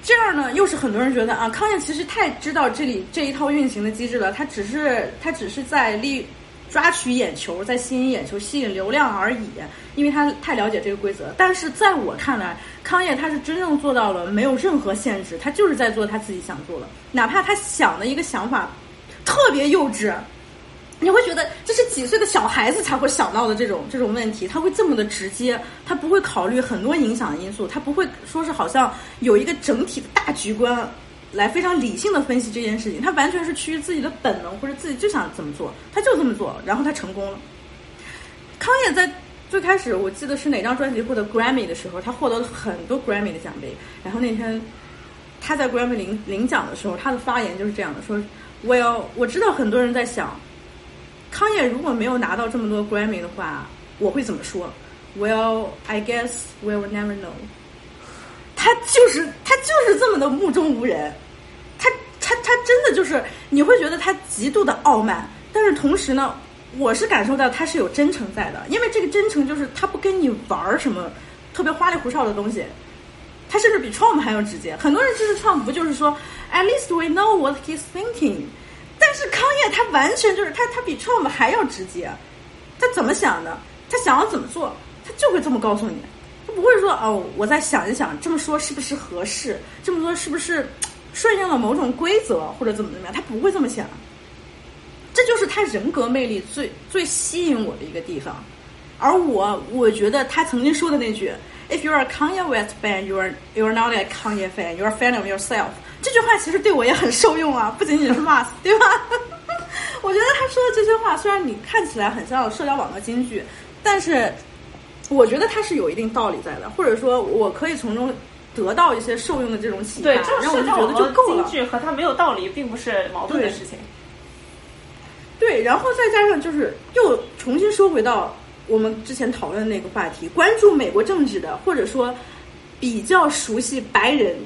这样呢，又是很多人觉得啊，康业其实太知道这里这一套运行的机制了，他只是他只是在利抓取眼球，在吸引眼球、吸引流量而已，因为他太了解这个规则。但是在我看来，康业他是真正做到了没有任何限制，他就是在做他自己想做的，哪怕他想的一个想法特别幼稚。你会觉得这是几岁的小孩子才会想到的这种这种问题，他会这么的直接，他不会考虑很多影响因素，他不会说是好像有一个整体的大局观来非常理性的分析这件事情，他完全是趋于自己的本能或者自己就想怎么做，他就这么做，然后他成功了。康也在最开始我记得是哪张专辑获得 Grammy 的时候，他获得了很多 Grammy 的奖杯，然后那天他在 Grammy 领领奖的时候，他的发言就是这样的，说我要我知道很多人在想。康也如果没有拿到这么多 Grammy 的话，我会怎么说？Well, I guess we'll never know。他就是他就是这么的目中无人，他他真的就是你会觉得他极度的傲慢，但是同时呢，我是感受到他是有真诚在的，因为这个真诚就是他不跟你玩什么特别花里胡哨的东西，他甚至比 Trump 还要直接。很多人支持 Trump 不就是说，At least we know what he's thinking。但是康业他完全就是他，他比 Trump 还要直接。他怎么想的？他想要怎么做，他就会这么告诉你。他不会说哦，我再想一想，这么说是不是合适？这么说是不是顺应了某种规则或者怎么怎么样？他不会这么想。这就是他人格魅力最最吸引我的一个地方。而我，我觉得他曾经说的那句：“If you're a Kanye West fan, you're you're not a Kanye fan. You're a fan of yourself.” 这句话其实对我也很受用啊，不仅仅是 Mas，对吧？我觉得他说的这些话，虽然你看起来很像社交网络金句，但是我觉得他是有一定道理在的，或者说我可以从中得到一些受用的这种启发。对，然后我就觉得就够了。京剧和他没有道理，并不是矛盾的事情。对，然后再加上就是又重新说回到我们之前讨论的那个话题，关注美国政治的，或者说比较熟悉白人。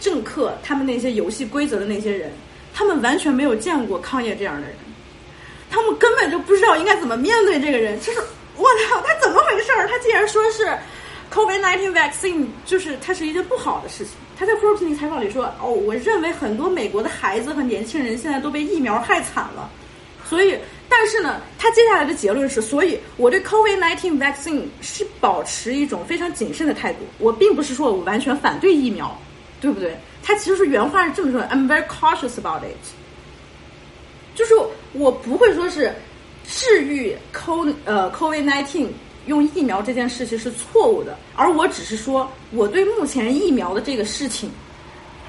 政客他们那些游戏规则的那些人，他们完全没有见过康业这样的人，他们根本就不知道应该怎么面对这个人。就是我操，他怎么回事儿？他竟然说是 COVID-19 vaccine，就是它是一件不好的事情。他在 Forbes 采访里说：“哦，我认为很多美国的孩子和年轻人现在都被疫苗害惨了。”所以，但是呢，他接下来的结论是：所以我对 COVID-19 vaccine 是保持一种非常谨慎的态度。我并不是说我完全反对疫苗。对不对？他其实是原话是这么说的：“I'm very cautious about it。”就是我不会说是治愈 co 呃 COVID nineteen 用疫苗这件事情是错误的，而我只是说我对目前疫苗的这个事情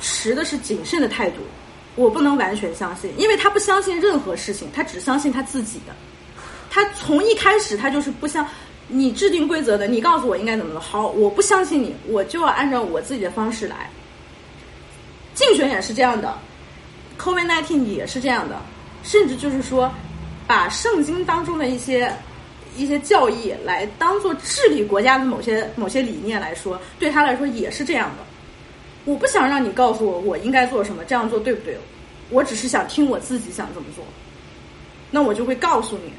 持的是谨慎的态度。我不能完全相信，因为他不相信任何事情，他只相信他自己的。他从一开始他就是不相你制定规则的，你告诉我应该怎么做。好，我不相信你，我就要按照我自己的方式来。竞选也是这样的，COVID nineteen 也是这样的，甚至就是说，把圣经当中的一些一些教义来当做治理国家的某些某些理念来说，对他来说也是这样的。我不想让你告诉我我应该做什么，这样做对不对？我只是想听我自己想怎么做，那我就会告诉你。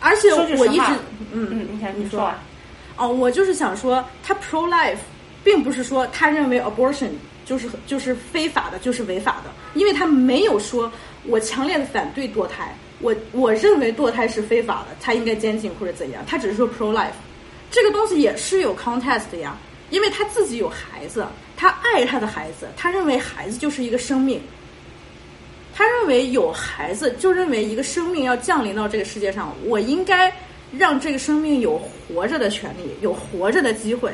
而且我一直嗯嗯，你看你说，哦，我就是想说，他 pro life，并不是说他认为 abortion。就是就是非法的，就是违法的，因为他没有说我强烈的反对堕胎，我我认为堕胎是非法的，他应该监禁或者怎样，他只是说 pro life，这个东西也是有 contest 的呀，因为他自己有孩子，他爱他的孩子，他认为孩子就是一个生命，他认为有孩子就认为一个生命要降临到这个世界上，我应该让这个生命有活着的权利，有活着的机会。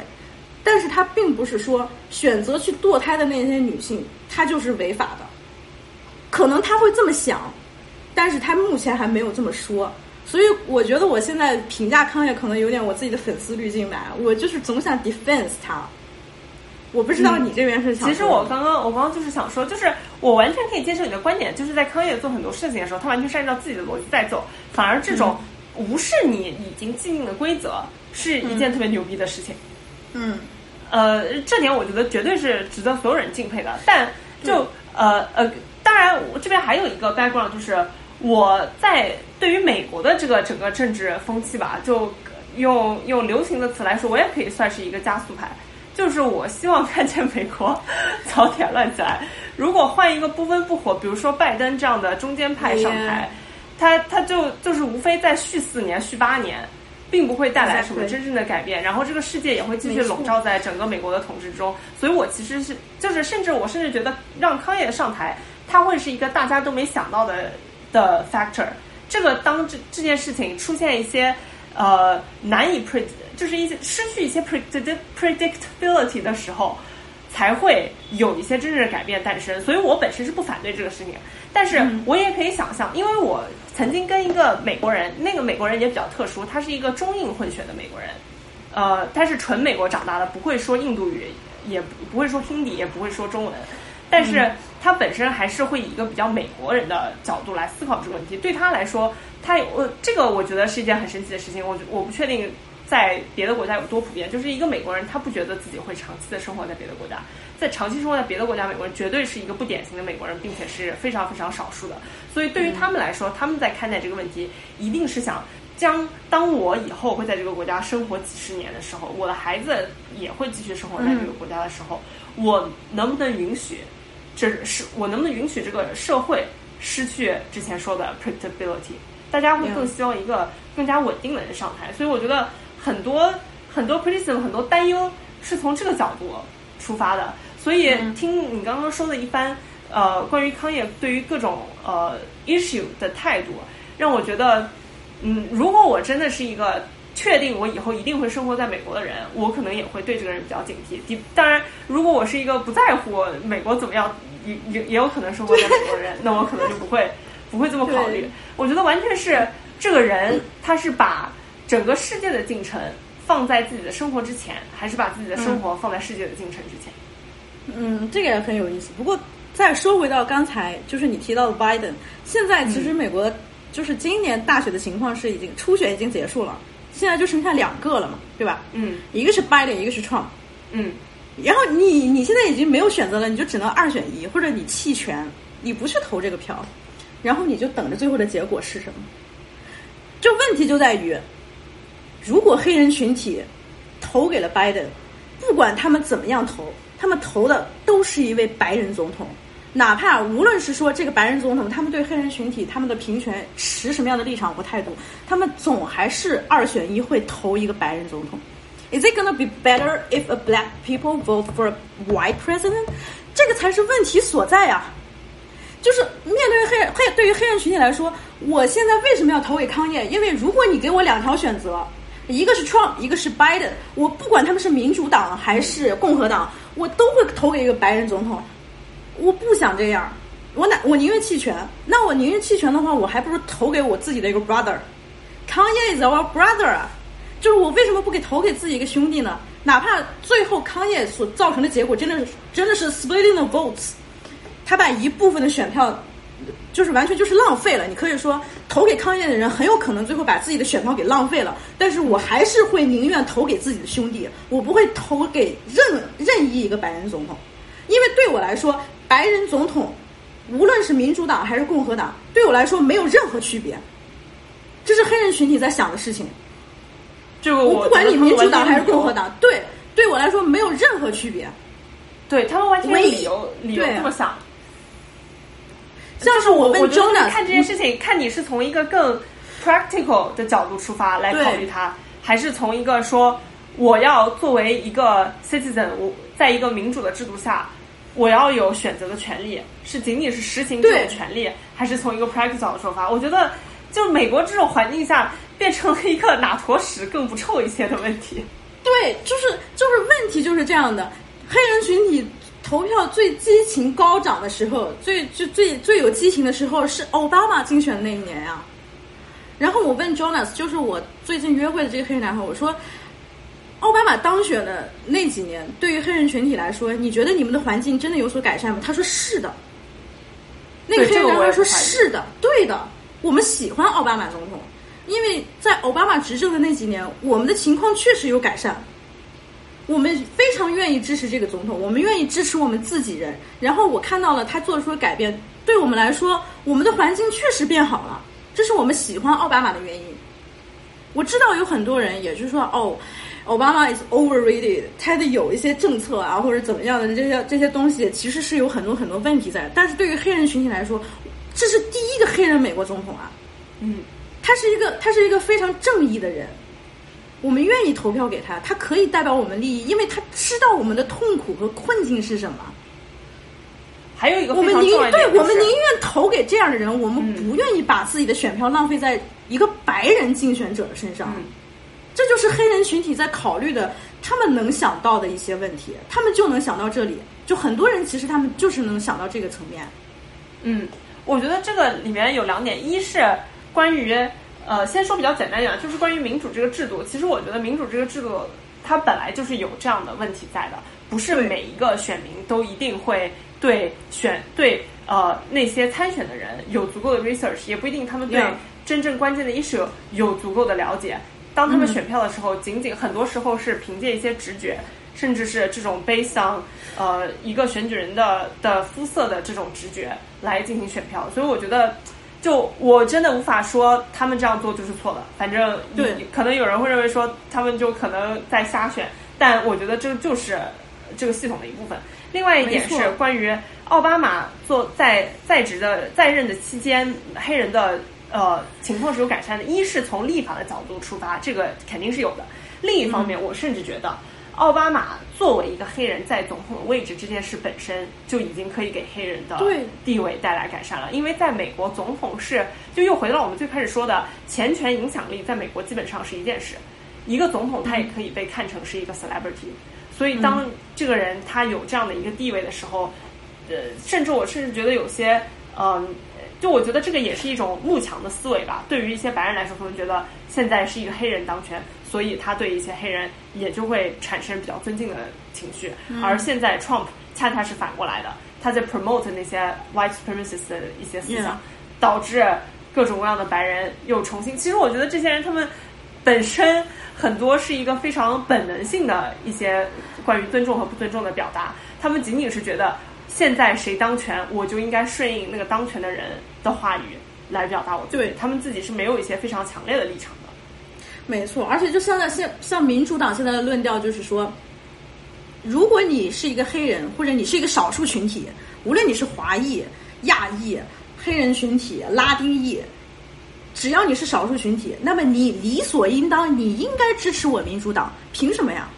但是他并不是说选择去堕胎的那些女性，她就是违法的。可能他会这么想，但是他目前还没有这么说。所以我觉得我现在评价康业可能有点我自己的粉丝滤镜吧。我就是总想 defense 他。我不知道你这边是想。其实我刚刚我刚刚就是想说，就是我完全可以接受你的观点，就是在康业做很多事情的时候，他完全是按照自己的逻辑在走，反而这种无视你已经既定的规则，是一件特别牛逼的事情。嗯。呃，这点我觉得绝对是值得所有人敬佩的。但就呃呃，当然我这边还有一个 background，就是我在对于美国的这个整个政治风气吧，就用用流行的词来说，我也可以算是一个加速派。就是我希望看见美国早点乱起来。如果换一个不温不火，比如说拜登这样的中间派上台，他他就就是无非再续四年、续八年。并不会带来什么真正的改变，然后这个世界也会继续笼罩在整个美国的统治中。所以我其实是，就是甚至我甚至觉得让康爷上台，他会是一个大家都没想到的的 factor。这个当这这件事情出现一些呃难以 predict，就是一些失去一些 predict predictability 的时候，才会有一些真正的改变诞生。所以我本身是不反对这个事情，但是我也可以想象，因为我。曾经跟一个美国人，那个美国人也比较特殊，他是一个中印混血的美国人，呃，他是纯美国长大的，不会说印度语，也不会说 Hindi，也不会说中文，但是他本身还是会以一个比较美国人的角度来思考这个问题。对他来说，他我这个我觉得是一件很神奇的事情。我我不确定在别的国家有多普遍，就是一个美国人，他不觉得自己会长期的生活在别的国家。在长期生活在别的国家，美国人绝对是一个不典型的美国人，并且是非常非常少数的。所以对于他们来说，他们在看待这个问题，一定是想将当我以后会在这个国家生活几十年的时候，我的孩子也会继续生活在这个国家的时候，我能不能允许？这是我能不能允许这个社会失去之前说的 predictability？大家会更希望一个更加稳定的人上台。所以我觉得很多很多 criticism，很多担忧是从这个角度出发的。所以听你刚刚说的一番，呃，关于康业对于各种呃 issue 的态度，让我觉得，嗯，如果我真的是一个确定我以后一定会生活在美国的人，我可能也会对这个人比较警惕。第，当然，如果我是一个不在乎美国怎么样，也也也有可能生活在美国人，那我可能就不会不会这么考虑。我觉得完全是这个人他是把整个世界的进程放在自己的生活之前，还是把自己的生活放在世界的进程之前？嗯，这个也很有意思。不过再说回到刚才，就是你提到的 Biden，现在其实美国就是今年大选的情况是已经初选已经结束了，现在就剩下两个了嘛，对吧？嗯，一个是 Biden，一个是 Trump。嗯，然后你你现在已经没有选择了，你就只能二选一，或者你弃权，你不去投这个票，然后你就等着最后的结果是什么？这问题就在于，如果黑人群体投给了 bad 不管他们怎么样投。他们投的都是一位白人总统，哪怕无论是说这个白人总统，他们对黑人群体他们的平权持什么样的立场或态度，他们总还是二选一会投一个白人总统。Is it gonna be better if a black people vote for a white president？这个才是问题所在啊！就是面对黑黑对于黑人群体来说，我现在为什么要投给康业？因为如果你给我两条选择。一个是 Trump，一个是 Biden，我不管他们是民主党还是共和党，我都会投给一个白人总统。我不想这样，我哪我宁愿弃权。那我宁愿弃权的话，我还不如投给我自己的一个 brother。Kanye is our brother 啊，就是我为什么不给投给自己一个兄弟呢？哪怕最后康业所造成的结果真的是真的是 splitting the votes，他把一部分的选票。就是完全就是浪费了。你可以说投给康业的人很有可能最后把自己的选票给浪费了，但是我还是会宁愿投给自己的兄弟，我不会投给任任意一个白人总统，因为对我来说，白人总统无论是民主党还是共和党，对我来说没有任何区别。这是黑人群体在想的事情。这个我不管你民主党还是共和党，对对我来说没有任何区别。对他们完全理由理由这么想。像是我问觉得 Jonas 看这件事情，看你是从一个更 practical 的角度出发来考虑它，还是从一个说我要作为一个 citizen，我在一个民主的制度下，我要有选择的权利，是仅仅是实行这种权利，还是从一个 practical 的出发？我觉得，就美国这种环境下，变成了一个哪坨屎更不臭一些的问题。对，就是就是问题就是这样的，黑人群体投票最激情高涨的时候，最最最最有激情的时候是奥巴马竞选的那一年呀、然后我问 Jonas，就是我最近约会的这个黑人男孩，我说，奥巴马当选的那几年，对于黑人群体来说，你觉得你们的环境真的有所改善吗？他说是的。那个黑人男孩说是的，对的，我们喜欢奥巴马总统，因为在奥巴马执政的那几年，我们的情况确实有改善。我们非常愿意支持这个总统，我们愿意支持我们自己人。然后我看到了他做出的改变，对我们来说，我们的环境确实变好了，这是我们喜欢奥巴马的原因。我知道有很多人也就是说，哦，奥巴马 is overrated，他的有一些政策啊或者怎么样的这些这些东西，其实是有很多很多问题在。但是对于黑人群体来说，这是第一个黑人美国总统啊，嗯，他是一个他是一个非常正义的人，我们愿意投票给他，他可以代表我们利益，因为他知道我们的痛苦和困境是什么。还有一个我们宁对我们宁愿投给这样的人，我们嗯不愿意把自己的选票浪费在一个白人竞选者的身上。嗯这就是黑人群体在考虑的，他们能想到的一些问题，他们就能想到这里。就很多人其实他们就是能想到这个层面。嗯，我觉得这个里面有两点，一是关于呃，先说比较简单一点，就是关于民主这个制度。其实我觉得民主这个制度它本来就是有这样的问题在的，不是每一个选民都一定会对选对呃那些参选的人有足够的 research，也不一定他们对真正关键的 issue 有足够的了解。当他们嗯选票的时候，仅仅很多时候是凭借一些直觉，甚至是这种 based on 呃一个选举人的的肤色的这种直觉来进行选票，所以我觉得。就我真的无法说他们这样做就是错的，反正对。可能有人会认为说他们就可能在瞎选，但我觉得这就是这个系统的一部分。另外一点是关于奥巴马做在在职的在任的期间，黑人的呃情况是有改善的。一是从立法的角度出发，这个肯定是有的；另一方面，我甚至觉得奥巴马作为一个黑人在总统的位置这件事本身就已经可以给黑人的地位带来改善了。因为在美国，总统是就又回到我们最开始说的钱权影响力，在美国基本上是一件事。一个总统他也可以被看成是一个 celebrity，所以当这个人他有这样的一个地位的时候，呃，甚至我甚至觉得有些，嗯、就我觉得这个也是一种慕强的思维吧。对于一些白人来说，可能觉得现在是一个黑人当权，所以他对一些黑人也就会产生比较尊敬的情绪。而现在 Trump 恰恰是反过来的，他在 promote 那些 white supremacist 的一些思想导致各种各样的白人又重新。其实我觉得这些人他们本身很多是一个非常本能性的一些关于尊重和不尊重的表达，他们仅仅是觉得现在谁当权，我就应该顺应那个当权的人的话语来表达我。对他们自己是没有一些非常强烈的立场的。没错，而且就现在现像民主党现在的论调就是说，如果你是一个黑人，或者你是一个少数群体，无论你是华裔、亚裔、黑人群体、拉丁裔，只要你是少数群体，那么你理所应当，你应该支持我民主党，凭什么呀？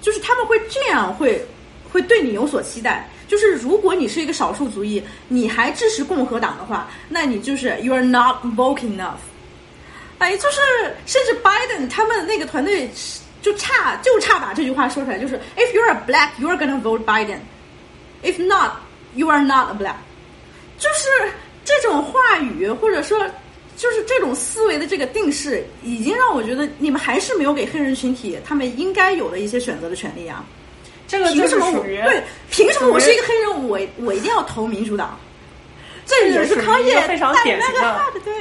就是他们会这样会会对你有所期待。就是如果你是一个少数族裔，你还支持共和党的话，那你就是 You're not vocal enough。哎，就是甚至 Biden 他们那个团队就差就差把这句话说出来，就是 If you're a black, you're gonna vote Biden. If not, you are not a black. 就是这种话语，或者说就是这种思维的这个定式，已经让我觉得你们还是没有给黑人群体他们应该有的一些选择的权利啊。这个凭什么我对？凭什么我是一个黑人，我我一定要投民主党？这也是康业非常典型的，对。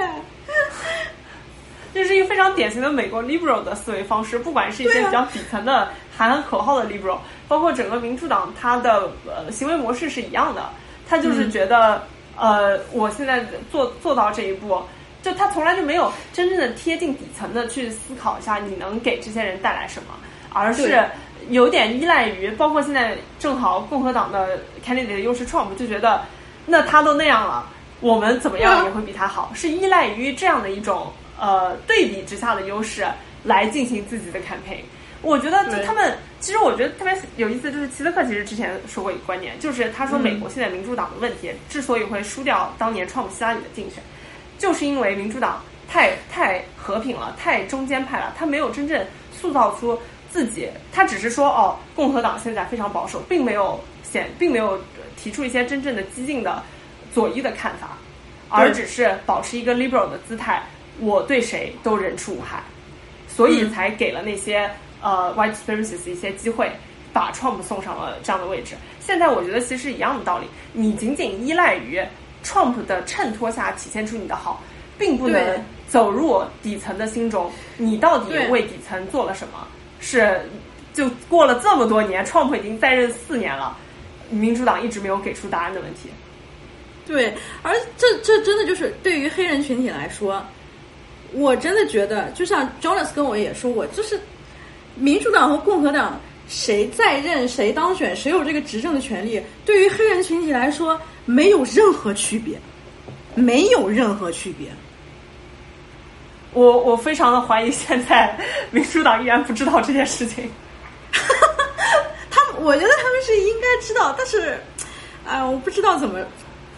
这是一个非常典型的美国 liberal 的思维方式，不管是一些比较底层的喊口号的 liberal，包括整个民主党，它的呃行为模式是一样的。他就是觉得，呃，我现在做做到这一步，就他从来就没有真正的贴近底层的去思考一下你能给这些人带来什么，而是有点依赖于，包括现在正好共和党的 candidate 又是 Trump，就觉得那他都那样了。我们怎么样也会比他好，是依赖于这样的一种呃对比之下的优势来进行自己的 campaign。我觉得就他们，其实我觉得特别有意思，就是齐泽克其实之前说过一个观点，就是他说美国现在民主党的问题之所以会输掉当年创普希拉里的竞选，就是因为民主党太太和平了，太中间派了，他没有真正塑造出自己，他只是说哦，共和党现在非常保守，并没有显，并没有提出一些真正的激进的左翼的看法，而只是保持一个 liberal 的姿态，我对谁都人畜无害，所以才给了那些。呃，white supremacists 一些机会，把 Trump 送上了这样的位置。现在我觉得其实是一样的道理，你仅仅依赖于 Trump 的衬托下体现出你的好，并不能走入底层的心中。你到底为底层做了什么？是就过了这么多年，Trump 已经在任四年了，民主党一直没有给出答案的问题。对，而这这真的就是对于黑人群体来说，我真的觉得，就像 Jonas 跟我也说过，就是。民主党和共和党谁在任谁当选谁有这个执政的权利，对于黑人群体来说没有任何区别，没有任何区别。我我非常的怀疑现在民主党依然不知道这件事情。他们，我觉得他们是应该知道，但是，啊，我不知道怎么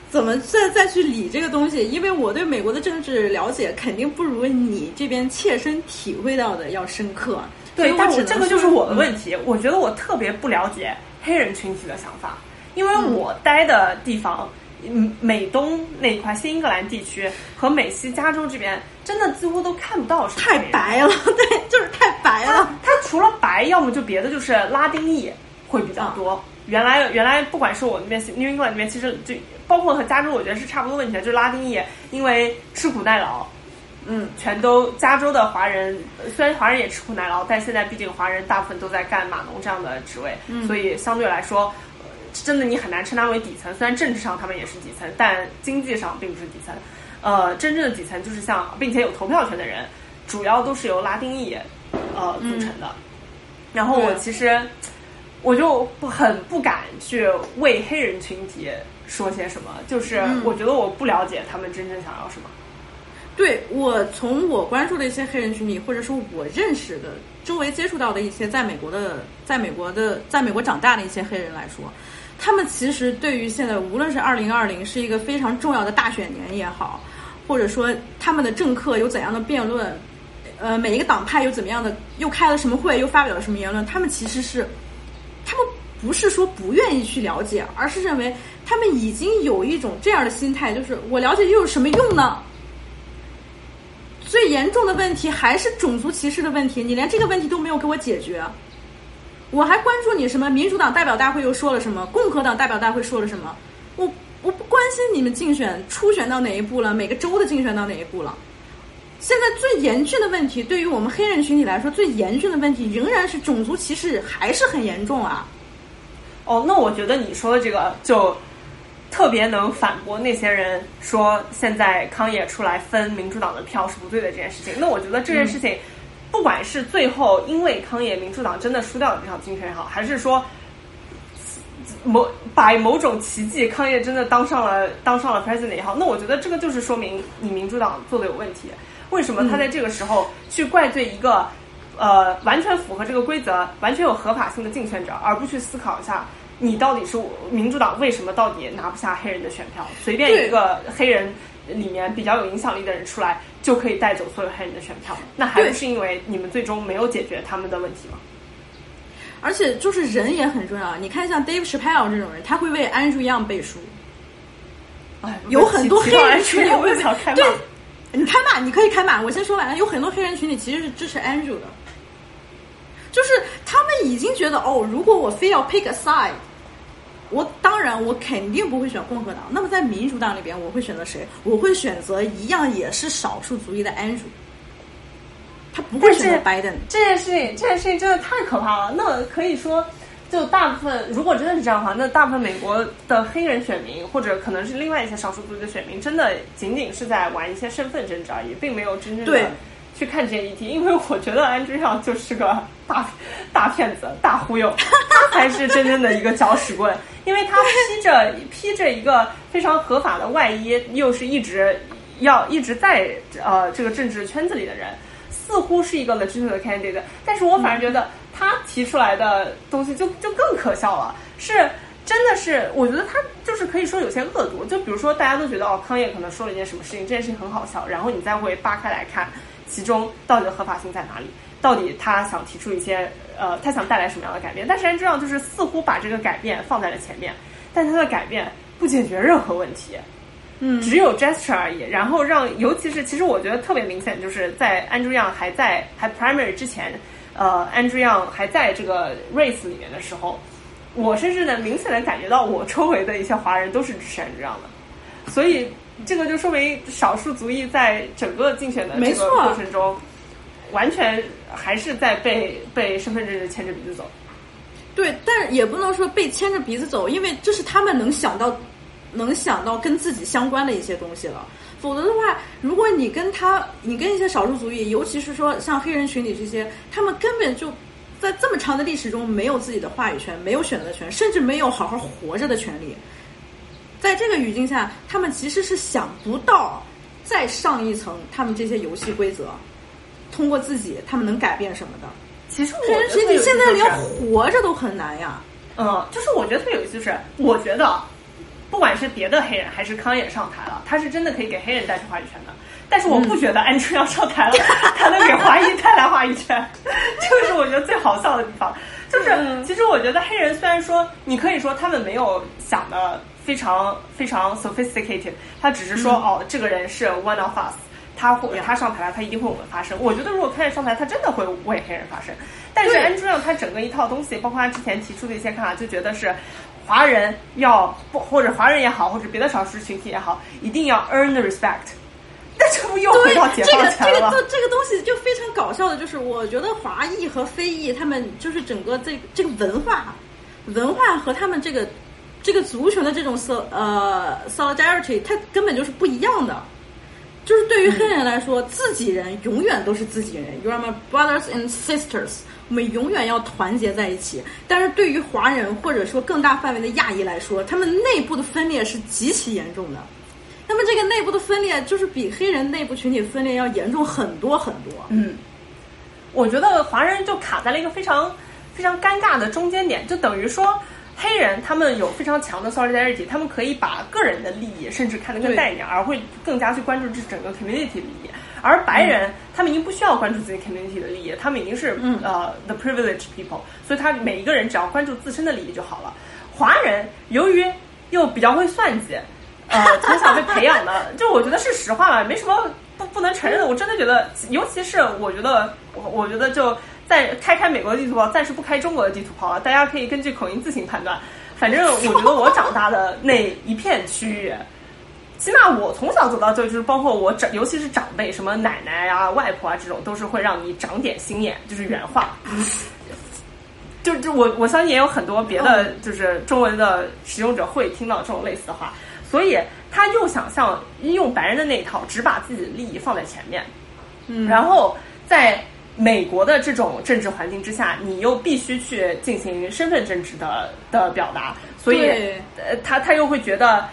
怎么再再去理这个东西，因为我对美国的政治了解肯定不如你这边切身体会到的要深刻。对，但是这个就是我的问题。我觉得我特别不了解黑人群体的想法，因为我待的地方，嗯，美东那一块新英格兰地区和美西加州这边，真的几乎都看不到。太白了，对，就是太白了。它除了白，要么就别的，就是拉丁裔会比较多。原来原来不管是我那边 New England 那边，其实就包括和加州，我觉得是差不多问题的，就是拉丁裔，因为吃苦耐劳。嗯，全都加州的华人，虽然华人也吃苦耐劳，但现在毕竟华人大部分都在干码农这样的职位，所以相对来说，真的你很难称他为底层。虽然政治上他们也是底层，但经济上并不是底层。呃，真正的底层就是像，并且有投票权的人，主要都是由拉丁裔呃组成的。然后我其实我就不很不敢去为黑人群体说些什么，就是我觉得我不了解他们真正想要什么。对我从我关注的一些黑人群体，或者说我认识的、周围接触到的一些在美国的、在美国的、在美国长大的一些黑人来说，他们其实对于现在无论是二零二零是一个非常重要的大选年也好，或者说他们的政客有怎样的辩论，呃，每一个党派有怎么样的又开了什么会，又发表了什么言论，他们其实是，他们不是说不愿意去了解，而是认为他们已经有一种这样的心态，就是我了解又有什么用呢？最严重的问题还是种族歧视的问题，你连这个问题都没有给我解决，我还关注你什么？民主党代表大会又说了什么？共和党代表大会说了什么？我我不关心你们竞选初选到哪一步了，每个州的竞选到哪一步了。现在最严峻的问题，对于我们黑人群体来说，最严峻的问题仍然是种族歧视，还是很严重啊。哦，那我觉得你说的这个就。特别能反驳那些人说现在康也出来分民主党的票是不对的这件事情。那我觉得这件事情，不管是最后因为康也民主党真的输掉了这场竞选也好，还是说某把某种奇迹康也真的当上了当上了 president 也好，那我觉得这个就是说明你民主党做的有问题。为什么他在这个时候去怪罪一个呃完全符合这个规则、完全有合法性的竞选者，而不去思考一下？你到底是民主党为什么到底拿不下黑人的选票？随便一个黑人里面比较有影响力的人出来，就可以带走所有黑人的选票？那还不是因为你们最终没有解决他们的问题吗？而且就是人也很重要。你看像 Dave Chappelle 这种人，他会为 Andrew Yang 背书。哎，有很多黑人群体会。对，你开骂，你可以开骂。我先说完了，有很多黑人群体其实是支持 Andrew 的，就是他们已经觉得哦，如果我非要 pick a side。我当然，我肯定不会选共和党。那么在民主党里边，我会选择谁？我会选择一样也是少数族裔的 Andrew。他不会选择 Biden。这件事情，这件事情真的太可怕了。那可以说，就大部分，如果真的是这样的话，那大部分美国的黑人选民，或者可能是另外一些少数族裔的选民，真的仅仅是在玩一些身份政治而已，并没有真正的去看这些议题，因为我觉得安之亮就是个大大骗子、大忽悠，他才是真正的一个搅屎棍，因为他披着披着一个非常合法的外衣，又是一直要一直在呃这个政治圈子里的人，似乎是一个 legitimate candidate，但是我反而觉得他提出来的东西就就更可笑了，是。真的是，我觉得他就是可以说有些恶毒。就比如说，大家都觉得哦，康业可能说了一件什么事情，这件事情很好笑，然后你再会扒开来看，其中到底的合法性在哪里？到底他想提出一些呃，他想带来什么样的改变？但是安这样就是似乎把这个改变放在了前面，但他的改变不解决任何问题，嗯，只有 gesture 而已。然后让，尤其是其实我觉得特别明显，就是在 Andrew Yang 还在还 primary 之前，呃，Andrew Yang 还在这个 race 里面的时候。我甚至能明显的感觉到，我周围的一些华人都是支持这样的，所以这个就说明少数族裔在整个竞选的这个过程中，完全还是在被被身份证牵着鼻子走。对，但也不能说被牵着鼻子走，因为这是他们能想到能想到跟自己相关的一些东西了。否则的话，如果你跟他，你跟一些少数族裔，尤其是说像黑人群体这些，他们根本就。在这么长的历史中，没有自己的话语权，没有选择权，甚至没有好好活着的权利。在这个语境下，他们其实是想不到再上一层，他们这些游戏规则，通过自己，他们能改变什么的。其实，黑人群体现在连活着都很难呀。嗯，就是我觉得特别有意思，就是我觉得，不管是别的黑人还是康也上台了，他是真的可以给黑人带去话语权的。但是我不觉得安春要上台了，他能给华裔带来话语权，这个是我觉得最好笑的地方。就是其实我觉得黑人虽然说你可以说他们没有想的非常非常 sophisticated，他只是说哦这个人是 one of us，他会他上台了，他一定会为我们发声。我觉得如果开始上台，他真的会为黑人发声。但是安春让他整个一套东西，包括他之前提出的一些看法，就觉得是华人要不或者华人也好，或者别的少数群体也好，一定要 earn the respect。那这不又回到解放前了？这个这个这个东西就非常搞笑的，就是我觉得华裔和非裔他们就是整个这这个文化文化和他们这个这个族群的这种 so 呃 solidarity，它根本就是不一样的。就是对于黑人来说，自己人永远都是自己人，you are my brothers and sisters，我们永远要团结在一起。但是对于华人或者说更大范围的亚裔来说，他们内部的分裂是极其严重的。那么这个内部的分裂，就是比黑人内部群体分裂要严重很多很多。嗯，我觉得华人就卡在了一个非常非常尴尬的中间点，就等于说黑人他们有非常强的 solidarity，他们可以把个人的利益甚至看得更淡一点，而会更加去关注这整个 community 的利益。而白人他们已经不需要关注自己 community 的利益，他们已经是呃 the privileged people，所以他每一个人只要关注自身的利益就好了。华人由于又比较会算计。呃，从小被培养的，就我觉得是实话吧，没什么不不能承认的。我真的觉得，尤其是我觉得，我我觉得就在开开美国的地图炮，暂时不开中国的地图炮了。大家可以根据口音自行判断。反正我觉得我长大的那一片区域，起码我从小走到就就是包括我长，尤其是长辈，什么奶奶啊、外婆啊这种，都是会让你长点心眼，就是原话。就就我我相信也有很多别的就是中文的使用者会听到这种类似的话。所以他又想像用白人的那一套，只把自己的利益放在前面，嗯，然后在美国的这种政治环境之下，你又必须去进行身份政治的的表达，所以呃，他他又会觉得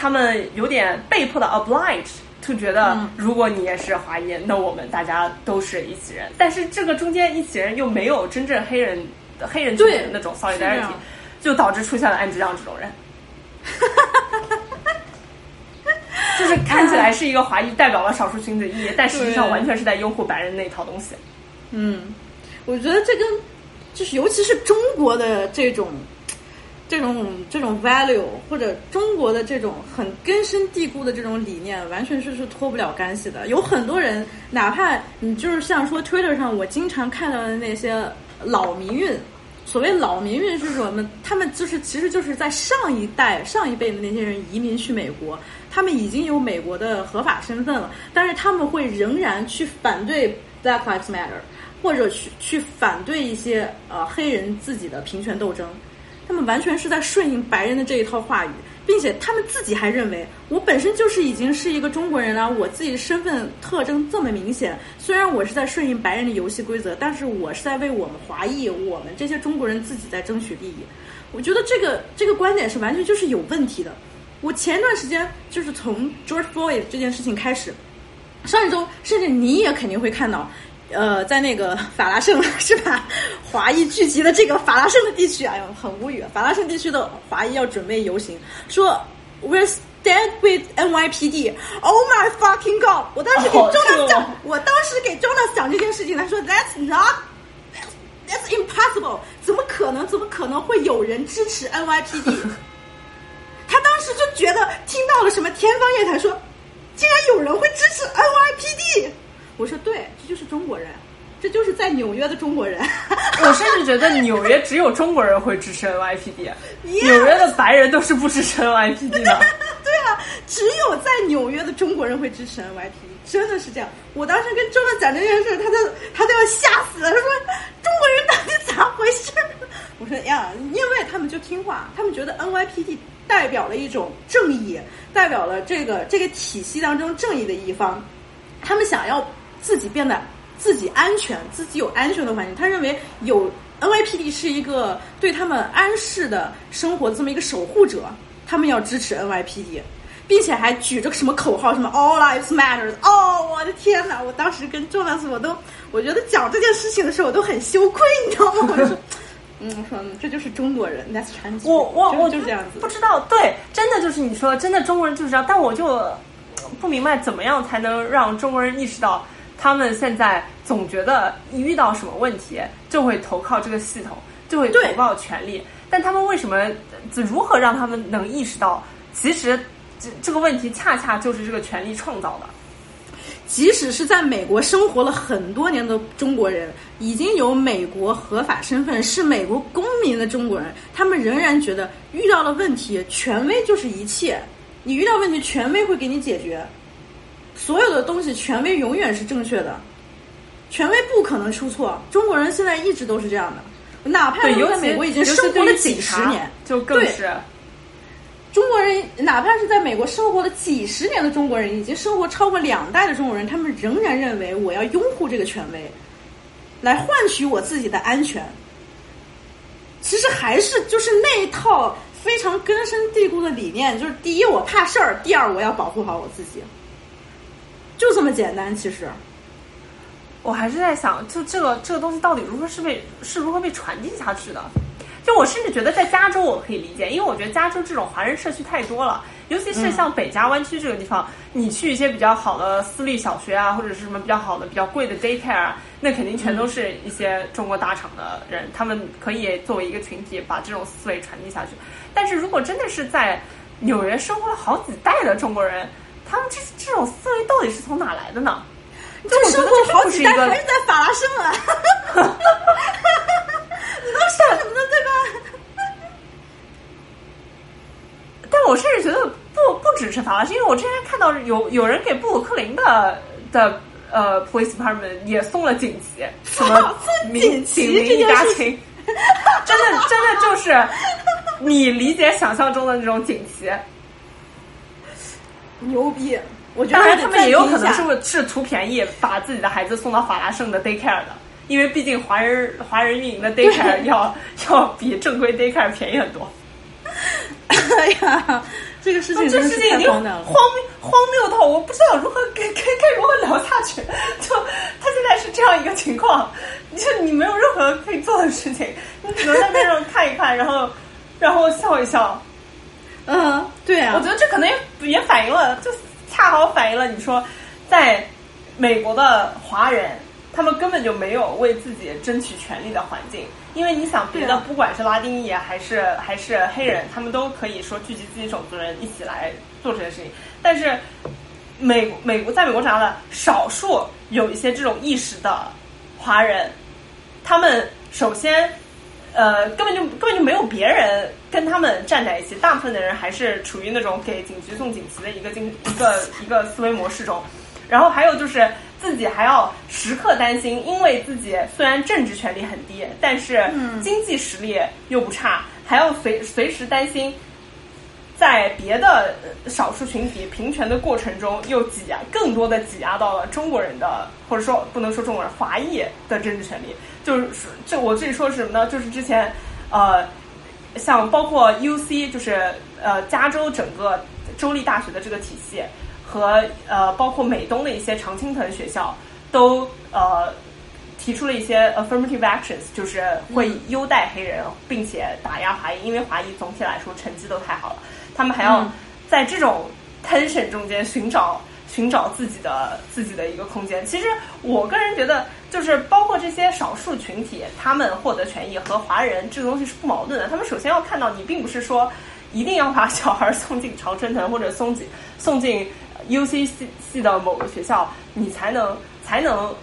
他们有点被迫的 oblige，就觉得如果你也是华裔，那我们大家都是一起人，但是这个中间一起人又没有真正黑人黑人的那种 solidarity，就导致出现了安之亮这种人。就是看起来是一个华裔代表了少数群体的意义，但实际上完全是在拥护白人那套东西。嗯，我觉得这跟就是尤其是中国的这种这种这种 value 或者中国的这种很根深蒂固的这种理念，完全是是脱不了干系的。有很多人，哪怕你就是像说 Twitter 上我经常看到的那些老民运。所谓老民运是什么？他们就是其实就是在上一代、上一辈的那些人移民去美国，他们已经有美国的合法身份了，但是他们会仍然去反对 Black Lives Matter，或者去去反对一些呃黑人自己的平权斗争。他们完全是在顺应白人的这一套话语，并且他们自己还认为，我本身就是已经是一个中国人了，我自己的身份特征这么明显，虽然我是在顺应白人的游戏规则，但是我是在为我们华裔、我们这些中国人自己在争取利益。我觉得这个这个观点是完全就是有问题的。我前段时间就是从 George Floyd 这件事情开始，上一周甚至你也肯定会看到，呃，在那个法拉盛 是吧，华裔聚集的这个法拉盛的地区，哎呦，很无语。法拉盛地区的华裔要准备游行，说 We're stand with NYPD。Oh my fucking god！我当时给 Jonas 讲，我当时给 Jonas 讲这件事情，他说 That's not。That's impossible！怎么可能？怎么可能会有人支持 NYPD？他当时就觉得听到了什么天方夜谭，说竟然有人会支持 NYPD。我说对，这就是中国人，这就是在纽约的中国人。我甚至觉得纽约只有中国人会支持 NYPD，纽约的白人都是不支持 NYPD 的。对啊，只有在纽约的中国人会支持 NYPD，真的是这样。我当时跟周乐讲这件事，他都他都要吓死了，他说中国人到底咋回事？我说呀，因为他们就听话，他们觉得 NYPD。代表了一种正义，代表了这个这个体系当中正义的一方。他们想要自己变得自己安全，自己有安全的环境。他认为有 NYPD 是一个对他们安适的生活的这么一个守护者，他们要支持 NYPD，并且还举着什么口号，什么 All Lives Matter。哦，我的天哪！我当时跟 Jonas 我都，我觉得讲这件事情的时候我都很羞愧，你知道吗？我就说。嗯，我说这就是中国人，That's Chinese。我我我就这样子，不知道，对，真的就是你说，真的中国人就是这样。但我就不明白，怎么样才能让中国人意识到，他们现在总觉得一遇到什么问题就会投靠这个系统，就会投靠权力。但他们为什么？如何让他们能意识到，其实这这个问题恰恰就是这个权力创造的？即使是在美国生活了很多年的中国人，已经有美国合法身份、是美国公民的中国人，他们仍然觉得遇到了问题，权威就是一切。你遇到问题，权威会给你解决。所有的东西，权威永远是正确的，权威不可能出错。中国人现在一直都是这样的，哪怕在美国已经生活了几十年，就更是。中国人哪怕是在美国生活了几十年的中国人，已经生活超过两代的中国人，他们仍然认为我要拥护这个权威，来换取我自己的安全。其实还是就是那一套非常根深蒂固的理念，就是第一我怕事儿，第二我要保护好我自己，就这么简单。其实，我还是在想，就这个这个东西到底如何是被是如何被传递下去的。就我甚至觉得在加州我可以理解，因为我觉得加州这种华人社区太多了，尤其是像北加湾区这个地方，你去一些比较好的私立小学啊，或者是什么比较好的、比较贵的 daycare 啊，那肯定全都是一些中国大厂的人，他们可以作为一个群体把这种思维传递下去。但是如果真的是在纽约生活了好几代的中国人，他们这这种思维到底是从哪来的呢？就我觉得这好几代还是在法拉盛啊。你都说什么呢？对吧？但我甚至觉得不不只是法拉盛，因为我之前看到有有人给布鲁克林的的呃 police department 也送了锦旗，什么 锦旗民一家亲，真的真的就是你理解想象中的那种锦旗，牛逼！我觉得当然他们也有可能是是图便宜，把自己的孩子送到法拉盛的 daycare 的。因为毕竟华人华人运营的 daycare 要要比正规 daycare 便宜很多。哎呀，这个事情这事情已经荒谬荒谬到我不知道如何该该该如何聊下去。就他现在是这样一个情况，就你没有任何可以做的事情，你只能在那上看一看，然后然后笑一笑。嗯，对啊，我觉得这可能也也反映了，就恰好反映了你说在美国的华人。他们根本就没有为自己争取权利的环境，因为你想别的，不管是拉丁裔还是还是黑人，他们都可以说聚集自己种族人一起来做这件事情。但是美美国在美国长大的少数有一些这种意识的华人，他们首先呃根本就根本就没有别人跟他们站在一起，大部分的人还是处于那种给警局送锦旗的一个经一个一个思维模式中。然后还有就是。自己还要时刻担心，因为自己虽然政治权力很低，但是经济实力又不差，还要随随时担心，在别的少数群体平权的过程中，又挤压更多的挤压到了中国人的，或者说不能说中国人，华裔的政治权利。就是这我自己说是什么呢？就是之前呃，像包括 U C，就是呃加州整个州立大学的这个体系。和呃，包括美东的一些常青藤学校都呃提出了一些 affirmative actions，就是会优待黑人，并且打压华裔，因为华裔总体来说成绩都太好了。他们还要在这种 tension 中间寻找寻找自己的自己的一个空间。其实我个人觉得，就是包括这些少数群体，他们获得权益和华人这个东西是不矛盾的。他们首先要看到，你并不是说一定要把小孩送进常春藤或者送进 送进。U C 系系的某个学校，你才能才能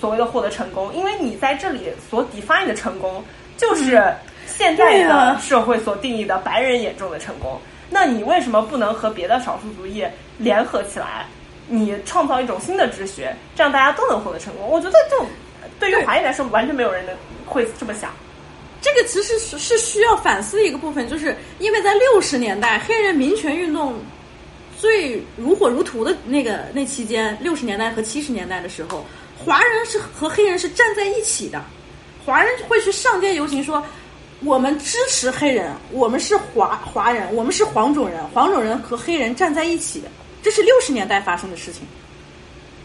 所谓的获得成功，因为你在这里所 define 的成功，就是现在的社会所定义的白人眼中的成功。那你为什么不能和别的少数族裔联合起来，你创造一种新的秩序，这样大家都能获得成功？我觉得，就对于华裔来说，完全没有人能会这么想。这个其实是是需要反思一个部分，就是因为在六十年代黑人民权运动。最如火如荼的那个那期间，六十年代和七十年代的时候，华人是和黑人是站在一起的，华人会去上街游行说，我们支持黑人，我们是华华人，我们是黄种人，黄种人和黑人站在一起，这是六十年代发生的事情。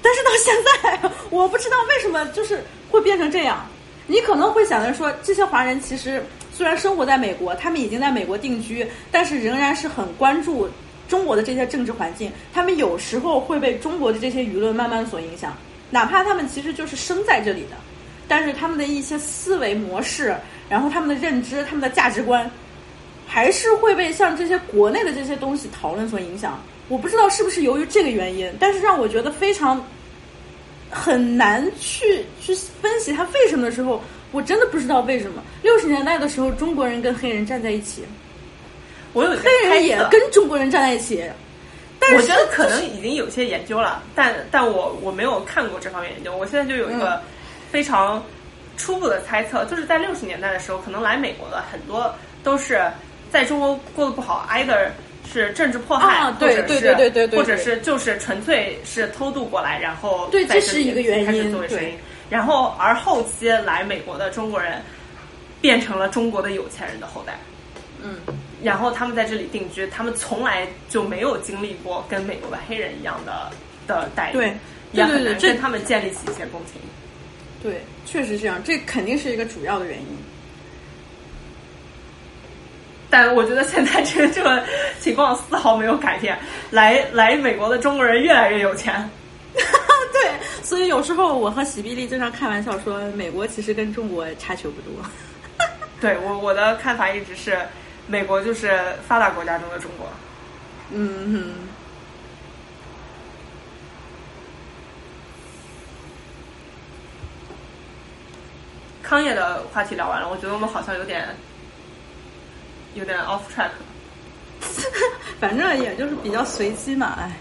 但是到现在，我不知道为什么就是会变成这样。你可能会想着说，这些华人其实虽然生活在美国，他们已经在美国定居，但是仍然是很关注。中国的这些政治环境，他们有时候会被中国的这些舆论慢慢所影响，哪怕他们其实就是生在这里的，但是他们的一些思维模式，然后他们的认知、他们的价值观，还是会被像这些国内的这些东西讨论所影响。我不知道是不是由于这个原因，但是让我觉得非常很难去去分析他为什么的时候，我真的不知道为什么。六十年代的时候，中国人跟黑人站在一起。我有黑人也跟中国人站在一起，但是我觉得可能已经有些研究了，但但我我没有看过这方面研究。我现在就有一个非常初步的猜测，就是在六十年代的时候，可能来美国的很多都是在中国过得不好，either 是政治迫害，或者是或者是就是纯粹是偷渡过来，然后对这是一个原因，对，然后而后期来美国的中国人变成了中国的有钱人的后代，嗯。然后他们在这里定居，他们从来就没有经历过跟美国的黑人一样的的待遇，对，也很难跟他们建立起一些共情。对，确实这样，这肯定是一个主要的原因。但我觉得现在这个这个情况丝毫没有改变，来来美国的中国人越来越有钱。对，所以有时候我和喜碧丽经常开玩笑说，美国其实跟中国差球不多。对我我的看法一直是。美国就是发达国家中的中国。嗯哼。康业的话题聊完了，我觉得我们好像有点有点 off track。反正也就是比较随机嘛，哎。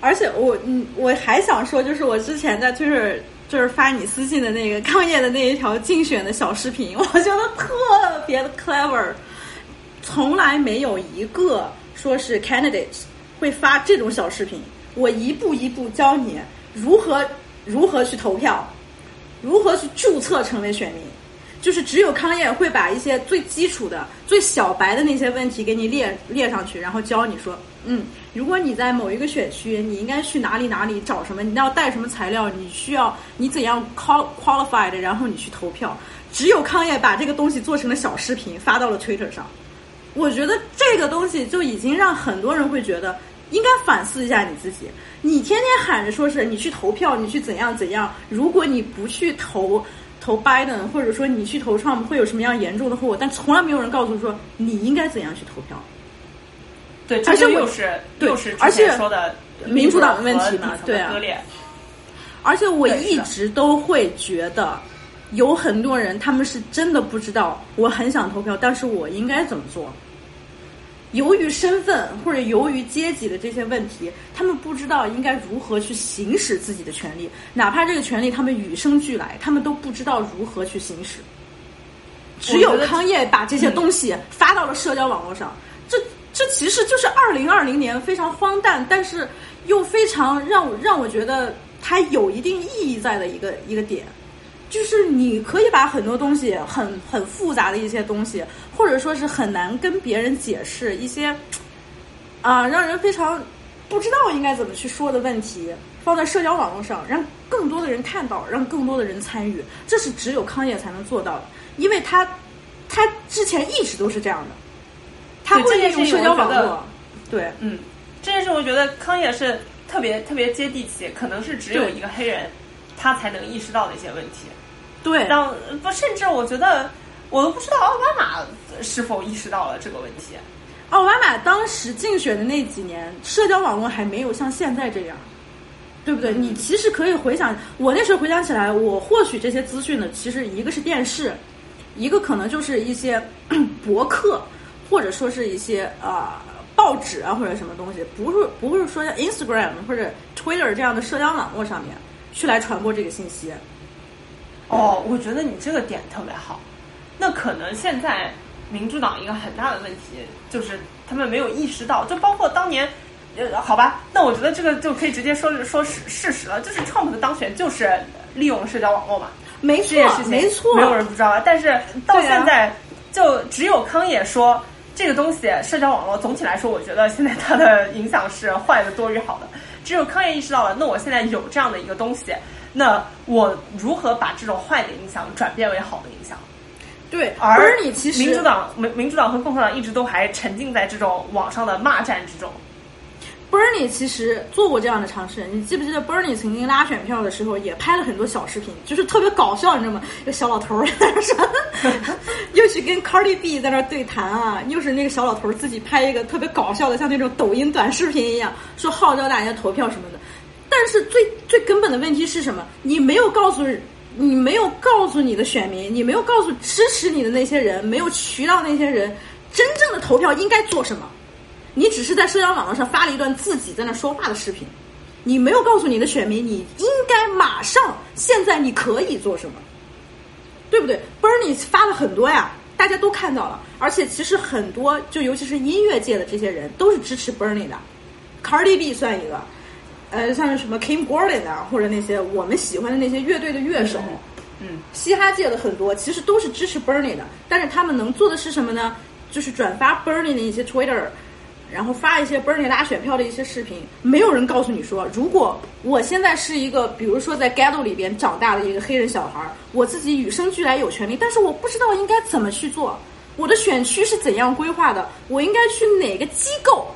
而且我嗯，我还想说，就是我之前在就是。就是发你私信的那个康业的那一条竞选的小视频，我觉得特别的 clever，从来没有一个说是 candidate 会发这种小视频。我一步一步教你如何如何去投票，如何去注册成为选民。就是只有康业会把一些最基础的、最小白的那些问题给你列列上去，然后教你说，嗯，如果你在某一个选区，你应该去哪里哪里找什么，你要带什么材料，你需要你怎样 qualified，然后你去投票。只有康业把这个东西做成了小视频发到了 Twitter 上，我觉得这个东西就已经让很多人会觉得应该反思一下你自己。你天天喊着说是你去投票，你去怎样怎样，如果你不去投。投 Biden，或者说你去投 Trump 会有什么样严重的后果？但从来没有人告诉说你应该怎样去投票。对，而且又是又是而且说的民主党的问题嘛，对啊。而且我一直都会觉得，有很多人他们是真的不知道，我很想投票，但是我应该怎么做？由于身份或者由于阶级的这些问题，他们不知道应该如何去行使自己的权利，哪怕这个权利他们与生俱来，他们都不知道如何去行使。只有康业把这些东西发到了社交网络上，这这其实就是二零二零年非常荒诞，但是又非常让我让我觉得它有一定意义在的一个一个点，就是你可以把很多东西很很复杂的一些东西，或者说是很难跟别人解释一些啊让人非常不知道应该怎么去说的问题，放在社交网络上，让更多的人看到，让更多的人参与，这是只有康业才能做到的。因为他，他之前一直都是这样的，他会利用社交网络。对，嗯，这件事我觉得康也是特别特别接地气，可能是只有一个黑人他才能意识到的一些问题。对，让不甚至我觉得我都不知道奥巴马是否意识到了这个问题。奥巴马当时竞选的那几年，社交网络还没有像现在这样。对不对？你其实可以回想，我那时候回想起来，我获取这些资讯的，其实一个是电视。一个可能就是一些 博客，或者说是一些啊报纸啊或者什么东西，不是不是说像 Instagram 或者 Twitter 这样的社交网络上面去来传播这个信息。哦，我觉得你这个点特别好。那可能现在民主党一个很大的问题就是他们没有意识到，就包括当年呃，好吧，那我觉得这个就可以直接说说事事实了，就是 Trump 的当选就是利用社交网络嘛。没错，没错，没有人不知道啊。但是到现在，就只有康也说这个东西，社交网络总体来说，我觉得现在它的影响是坏的多于好的。只有康也意识到了，那我现在有这样的一个东西，那我如何把这种坏的影响转变为好的影响？对，而你其实民主党、民民主党和共和党一直都还沉浸在这种网上的骂战之中。Bernie 其实做过这样的尝试，你记不记得 Bernie 曾经拉选票的时候也拍了很多小视频，就是特别搞笑，你知道吗？一个小老头在那说，又去跟 Cardi B 在那对谈啊，又是那个小老头自己拍一个特别搞笑的，像那种抖音短视频一样，说号召大家投票什么的。但是最最根本的问题是什么？你没有告诉，你没有告诉你的选民，你没有告诉支持你的那些人，没有渠道那些人，真正的投票应该做什么？你只是在社交网络上发了一段自己在那说话的视频，你没有告诉你的选民，你应该马上现在你可以做什么，对不对？Bernie 发了很多呀，大家都看到了，而且其实很多，就尤其是音乐界的这些人都是支持 Bernie 的，Cardi B 算一个，呃，像什么 Kim Gordon 啊，或者那些我们喜欢的那些乐队的乐手，嗯，嘻哈界的很多其实都是支持 Bernie 的，但是他们能做的是什么呢？就是转发 Bernie 的一些 Twitter。然后发一些 Bernie 拉选票的一些视频，没有人告诉你说，如果我现在是一个，比如说在 Ghetto 里边长大的一个黑人小孩，我自己与生俱来有权利，但是我不知道应该怎么去做，我的选区是怎样规划的，我应该去哪个机构，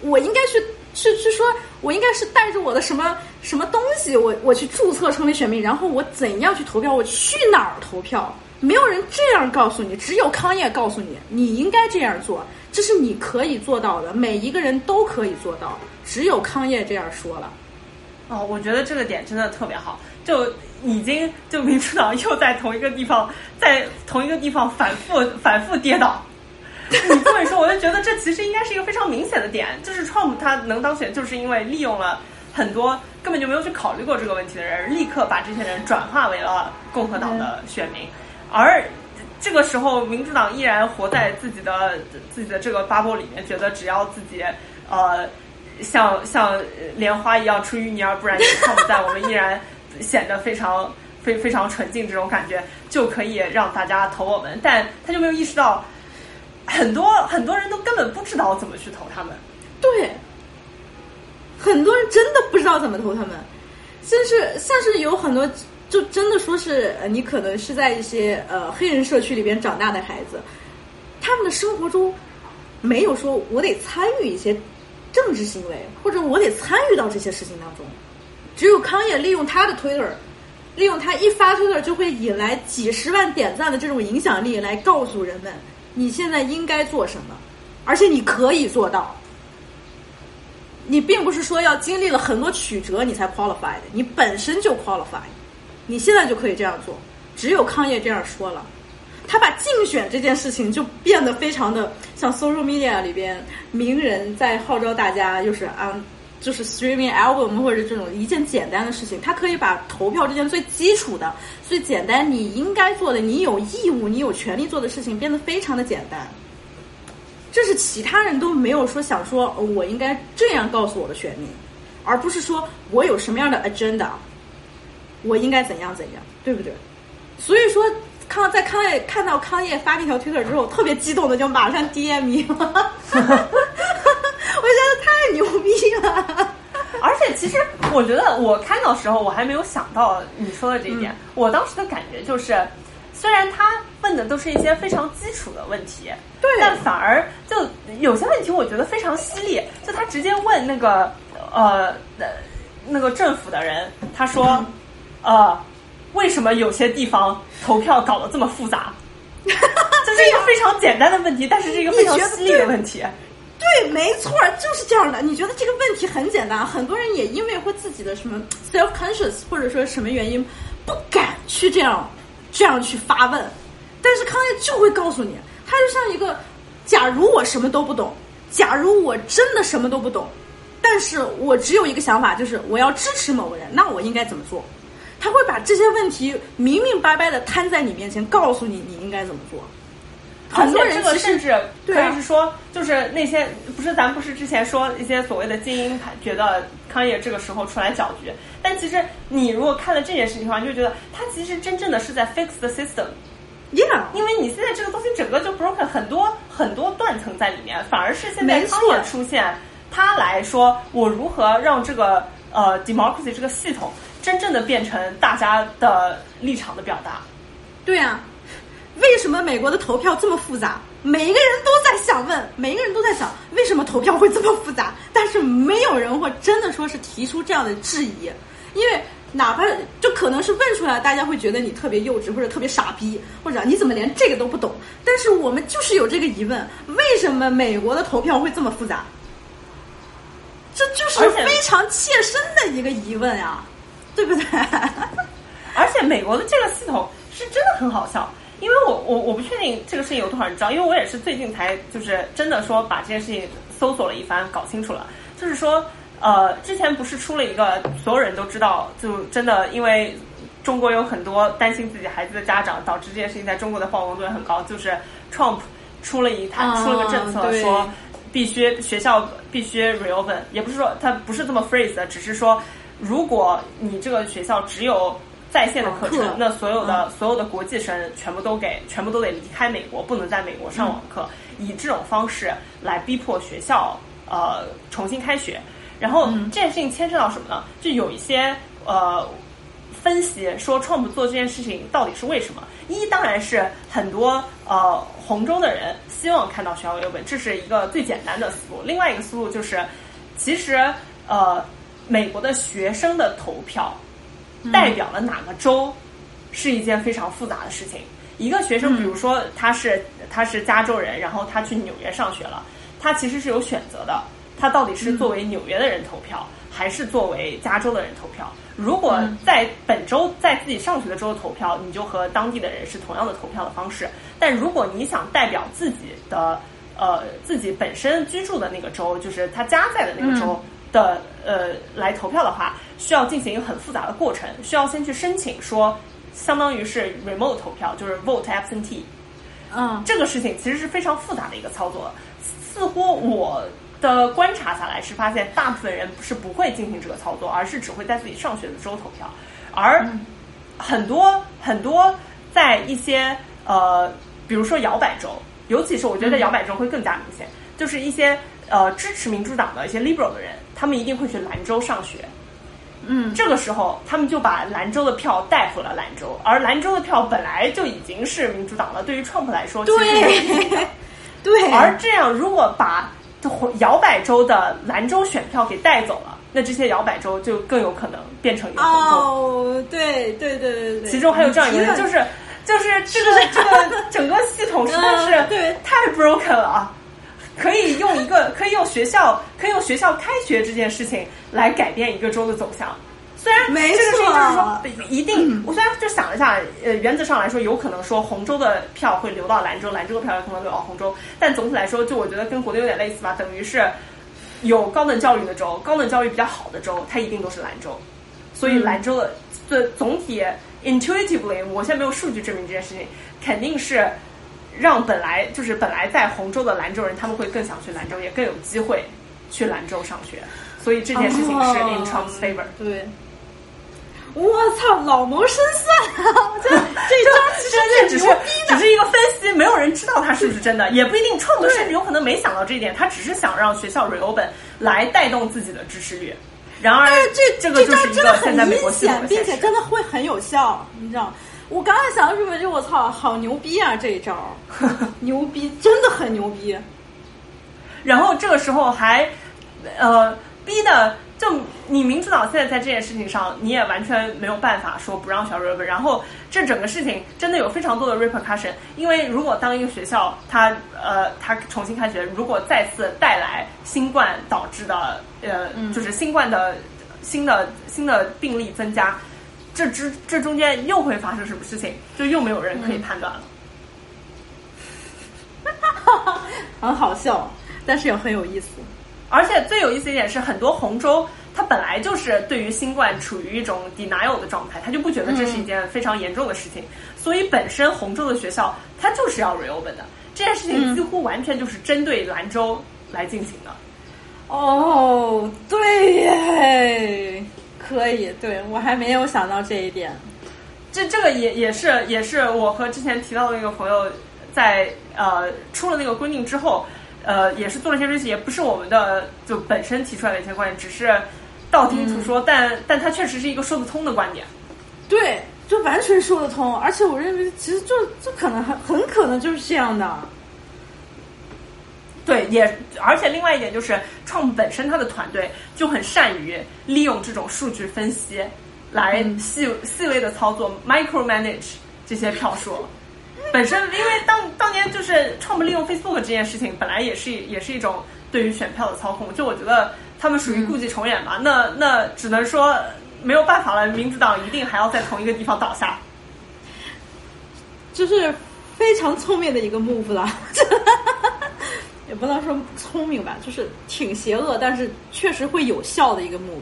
我应该去是是说，我应该是带着我的什么什么东西，我我去注册成为选民，然后我怎样去投票，我去哪儿投票？没有人这样告诉你，只有康业告诉你，你应该这样做。这是你可以做到的，每一个人都可以做到。只有康业这样说了。哦，我觉得这个点真的特别好，就已经就民主党又在同一个地方，在同一个地方反复反复跌倒。你这么一说，我就觉得这其实应该是一个非常明显的点，就是 Trump 他能当选，就是因为利用了很多根本就没有去考虑过这个问题的人，立刻把这些人转化为了共和党的选民，而。这个时候，民主党依然活在自己的自己的这个 bubble 里面，觉得只要自己呃像像莲花一样出淤泥而不染，看不在，我们依然显得非常非非常纯净，这种感觉就可以让大家投我们。但他就没有意识到，很多很多人都根本不知道怎么去投他们。对，很多人真的不知道怎么投他们，像是像是有很多。就真的说是，呃，你可能是在一些呃黑人社区里边长大的孩子，他们的生活中没有说我得参与一些政治行为，或者我得参与到这些事情当中。只有康也利用他的 Twitter，利用他一发 Twitter 就会引来几十万点赞的这种影响力，来告诉人们你现在应该做什么，而且你可以做到。你并不是说要经历了很多曲折你才 qualified，你本身就 qualified。你现在就可以这样做，只有康业这样说了。他把竞选这件事情就变得非常的像 social media 里边名人在号召大家，就是啊，就是 streaming album 或者这种一件简单的事情，他可以把投票这件最基础的、最简单你应该做的、你有义务、你有权利做的事情变得非常的简单。这是其他人都没有说想说我应该这样告诉我的选民，而不是说我有什么样的 agenda，我应该怎样怎样，对不对？所以说康在康业看到康业发那条推特之后，特别激动的就马上 DM 了，我觉得太牛逼了。而且其实我觉得我看到时候我还没有想到你说的这一点，我当时的感觉就是，虽然他问的都是一些非常基础的问题，对但反而就有些问题我觉得非常犀利，就他直接问那个呃呃那个政府的人，他说 呃为什么有些地方投票搞得这么复杂？这是一个非常简单的问题，但是是一个非常犀利的问题。对，没错，就是这样的。你觉得这个问题很简单，很多人也因为会自己的什么 self conscious 或者说什么原因，不敢去这样这样去发问。但是康业就会告诉你，他就像一个，假如我什么都不懂，假如我真的什么都不懂，但是我只有一个想法，就是我要支持某个人，那我应该怎么做？他会把这些问题明明白白的摊在你面前，告诉你你应该怎么做。而很多且这个人甚至可以是说，就是那些不是咱不是之前说一些所谓的精英觉得康业这个时候出来搅局，但其实你如果看了这件事情的话，你就觉得他其实真正的是在 fix the system，，yeah，因为你现在这个东西整个就 broken 很多很多断层在里面，反而是现在康业出现，他来说我如何让这个呃 democracy 这个系统真正的变成大家的立场的表达。对呀、为什么美国的投票这么复杂？每一个人都在想问，每一个人都在想，为什么投票会这么复杂？但是没有人会真的说是提出这样的质疑，因为哪怕就可能是问出来，大家会觉得你特别幼稚或者特别傻逼，或者你怎么连这个都不懂？但是我们就是有这个疑问，为什么美国的投票会这么复杂？这就是非常切身的一个疑问啊，对不对？而且美国的这个系统是真的很好笑，因为我我我不确定这个事情有多少人知道，因为我也是最近才就是真的说把这件事情搜索了一番，搞清楚了，就是说呃之前不是出了一个所有人都知道，就真的因为中国有很多担心自己孩子的家长，导致这件事情在中国的曝光度也很高，就是 Trump 出了一台、啊出了个政策对说。必须学校必须 reopen，也不是说他不是这么 phrase 的，只是说如果你这个学校只有在线的课程，课那所有的、所有的国际生全部都给全部都得离开美国，不能在美国上网课，以这种方式来逼迫学校呃重新开学。然后这件事情牵涉到什么呢？就有一些呃分析说，Trump 做这件事情到底是为什么？一当然是很多呃红州的人希望看到学校有本，这是一个最简单的思路。另外一个思路就是，其实呃美国的学生的投票代表了哪个州，是一件非常复杂的事情。一个学生，比如说他是他是加州人，然后他去纽约上学了，他其实是有选择的，他到底是作为纽约的人投票，还是作为加州的人投票？如果在本州在自己上学的州投票，你就和当地的人是同样的投票的方式。但如果你想代表自己的呃自己本身居住的那个州，就是他家在的那个州的、呃来投票的话，需要进行一个很复杂的过程，需要先去申请说，相当于是 remote 投票，就是 vote absentee。嗯，这个事情其实是非常复杂的一个操作。似乎我的观察下来是发现，大部分人是不会进行这个操作，而是只会在自己上学的时候投票。而很多很多在一些呃，比如说摇摆州，尤其是我觉得摇摆州会更加明显，就是一些呃支持民主党的一些 liberal 的人，他们一定会去兰州上学。嗯，这个时候，他们就把兰州的票带回了兰州，而兰州的票本来就已经是民主党了。对于 Trump 来说，对，对，而这样，如果把摇摆州的兰州选票给带走了，那这些摇摆州就更有可能变成一个红州。哦，对对对对对，其中还有这样一个就是就是这个这个整个系统实在是太 broken 了。可以用一个，可以用学校，可以用学校开学这件事情来改变一个州的走向。虽然没这个事情就是说一定，我虽然就想了一下，呃，原则上来说，有可能说红州的票会流到兰州，兰州的票有可能流到红州，但总体来说，就我觉得跟国内有点类似吧，等于是有高等教育的州，高等教育比较好的州，它一定都是兰州，所以兰州的的总体 intuitively，我现在没有数据证明这件事情，肯定是让本来就是本来在红州的兰州人，他们会更想去兰州，也更有机会去兰州上学，所以这件事情是 in Trump's favor。对。我操，老谋深算啊！这 这招其实这只是。只是一个分析，没有人知道它是不是真的，也不一定。创的甚至有可能没想到这一点，他只是想让学校 reopen 来带动自己的支持率。然而，这这个就是一个真的很现在美阴国系统险，并且。真的会很有效，你知道？我刚才想的是，就我操，好牛逼啊！这一招 牛逼，真的很牛逼。然后这个时候还，呃，逼的就你明知道现在在这件事情上，你也完全没有办法说不让学校 reopen。然后这整个事情真的有非常多的 repercussion，因为如果当一个学校它呃它重新开学，如果再次带来新冠导致的呃、就是新冠的新的新的病例增加，这之这中间又会发生什么事情，就又没有人可以判断了。很好笑，但是也很有意思。而且最有意思一点是，很多红州它本来就是对于新冠处于一种 denial 的状态，他就不觉得这是一件非常严重的事情，所以本身红州的学校它就是要 reopen 的。这件事情几乎完全就是针对兰州来进行的。哦，对耶，可以，对我还没有想到这一点。这这个也也是也是我和之前提到的那个朋友在呃出了那个规定之后，呃也是做了一些分析，也不是我们的就本身提出来的一些观点，只是道听途说，但但它确实是一个说得通的观点。对，就完全说得通，而且我认为其实就就可能很很可能就是这样的。对，也而且另外一点就是，Trump 本身他的团队就很善于利用这种数据分析来细、细微的操作，micro manage 这些票数。本身因为当当年就是 Trump 利用 Facebook 这件事情，本来也是也是一种对于选票的操控。就我觉得他们属于故伎重演吧，那那只能说没有办法了，民主党一定还要在同一个地方倒下。就是非常聪明的一个 move 了，也不能说聪明吧，就是挺邪恶，但是确实会有效的一个 move。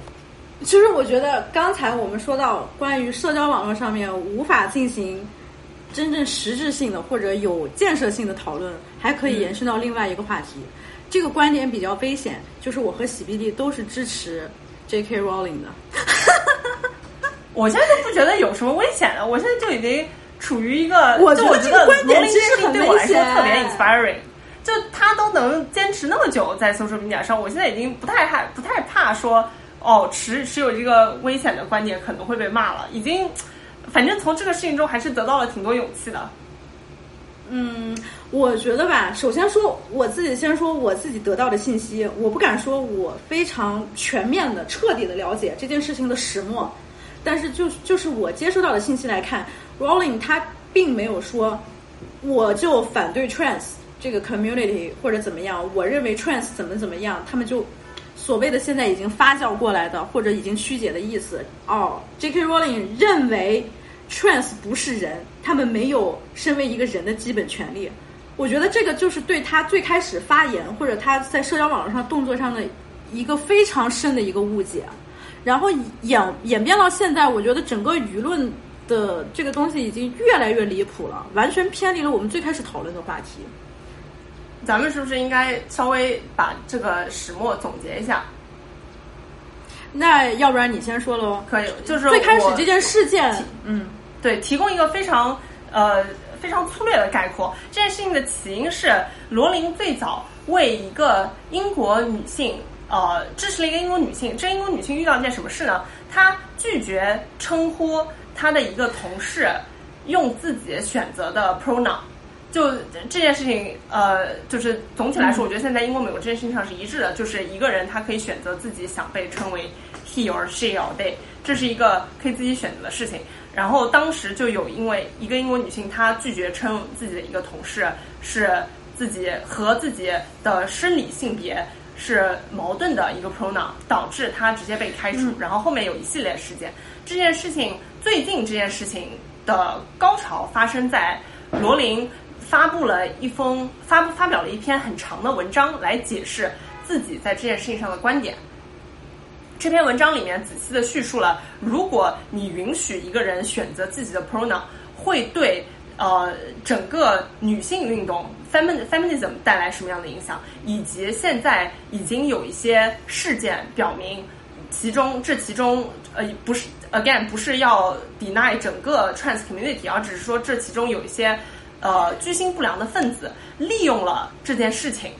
其实我觉得刚才我们说到关于社交网络上面无法进行真正实质性的或者有建设性的讨论，还可以延伸到另外一个话题。这个观点比较危险，就是我和喜碧丽都是支持 J.K. Rowling 的。我现在都不觉得有什么危险了，我现在就已经处于一个，我觉得这个观点其实很这对我来说特别 inspiring，就他都能坚持那么久在搜索名典上，我现在已经不太害不太怕说哦持持有这个危险的观点可能会被骂了，已经反正从这个事情中还是得到了挺多勇气的。嗯，我觉得吧，首先说我自己，先说我自己得到的信息，我不敢说我非常全面的、彻底的了解这件事情的始末，但是就就是我接收到的信息来看，Rolling 他并没有说我就反对 trans 这个 community 或者怎么样，我认为 trans 怎么怎么样，他们就所谓的现在已经发酵过来的或者已经曲解的意思哦，J.K. Rowling 认为。trans 不是人，他们没有身为一个人的基本权利。我觉得这个就是对他最开始发言或者他在社交网络上动作上的一个非常深的一个误解，然后演演变到现在，我觉得整个舆论的这个东西已经越来越离谱了，完全偏离了我们最开始讨论的话题。咱们是不是应该稍微把这个始末总结一下？那要不然你先说喽。可以，就是最开始这件事件，嗯，对，提供一个非常呃非常粗略的概括。这件事情的起因是罗琳最早为一个英国女性呃支持了一个英国女性，这英国女性遇到一件什么事呢？她拒绝称呼她的一个同事用自己选择的 pronoun。就这件事情，呃，就是总体来说，我觉得现在英国、美国这件事情上是一致的，就是一个人他可以选择自己想被称为 he or she or they，这是一个可以自己选择的事情。然后当时就有因为一个英国女性，她拒绝称自己的一个同事是自己和自己的生理性别是矛盾的一个 pronoun，导致她直接被开除。然后后面有一系列事件，这件事情最近这件事情的高潮发生在罗琳发布了一封发布发表了一篇很长的文章来解释自己在这件事情上的观点。这篇文章里面仔细的叙述了，如果你允许一个人选择自己的 pronoun，会对呃整个女性运动 femin feminism 带来什么样的影响，以及现在已经有一些事件表明，其中这其中呃不是 again 不是要 deny 整个 trans community，而只是说这其中有一些呃居心不良的分子利用了这件事情。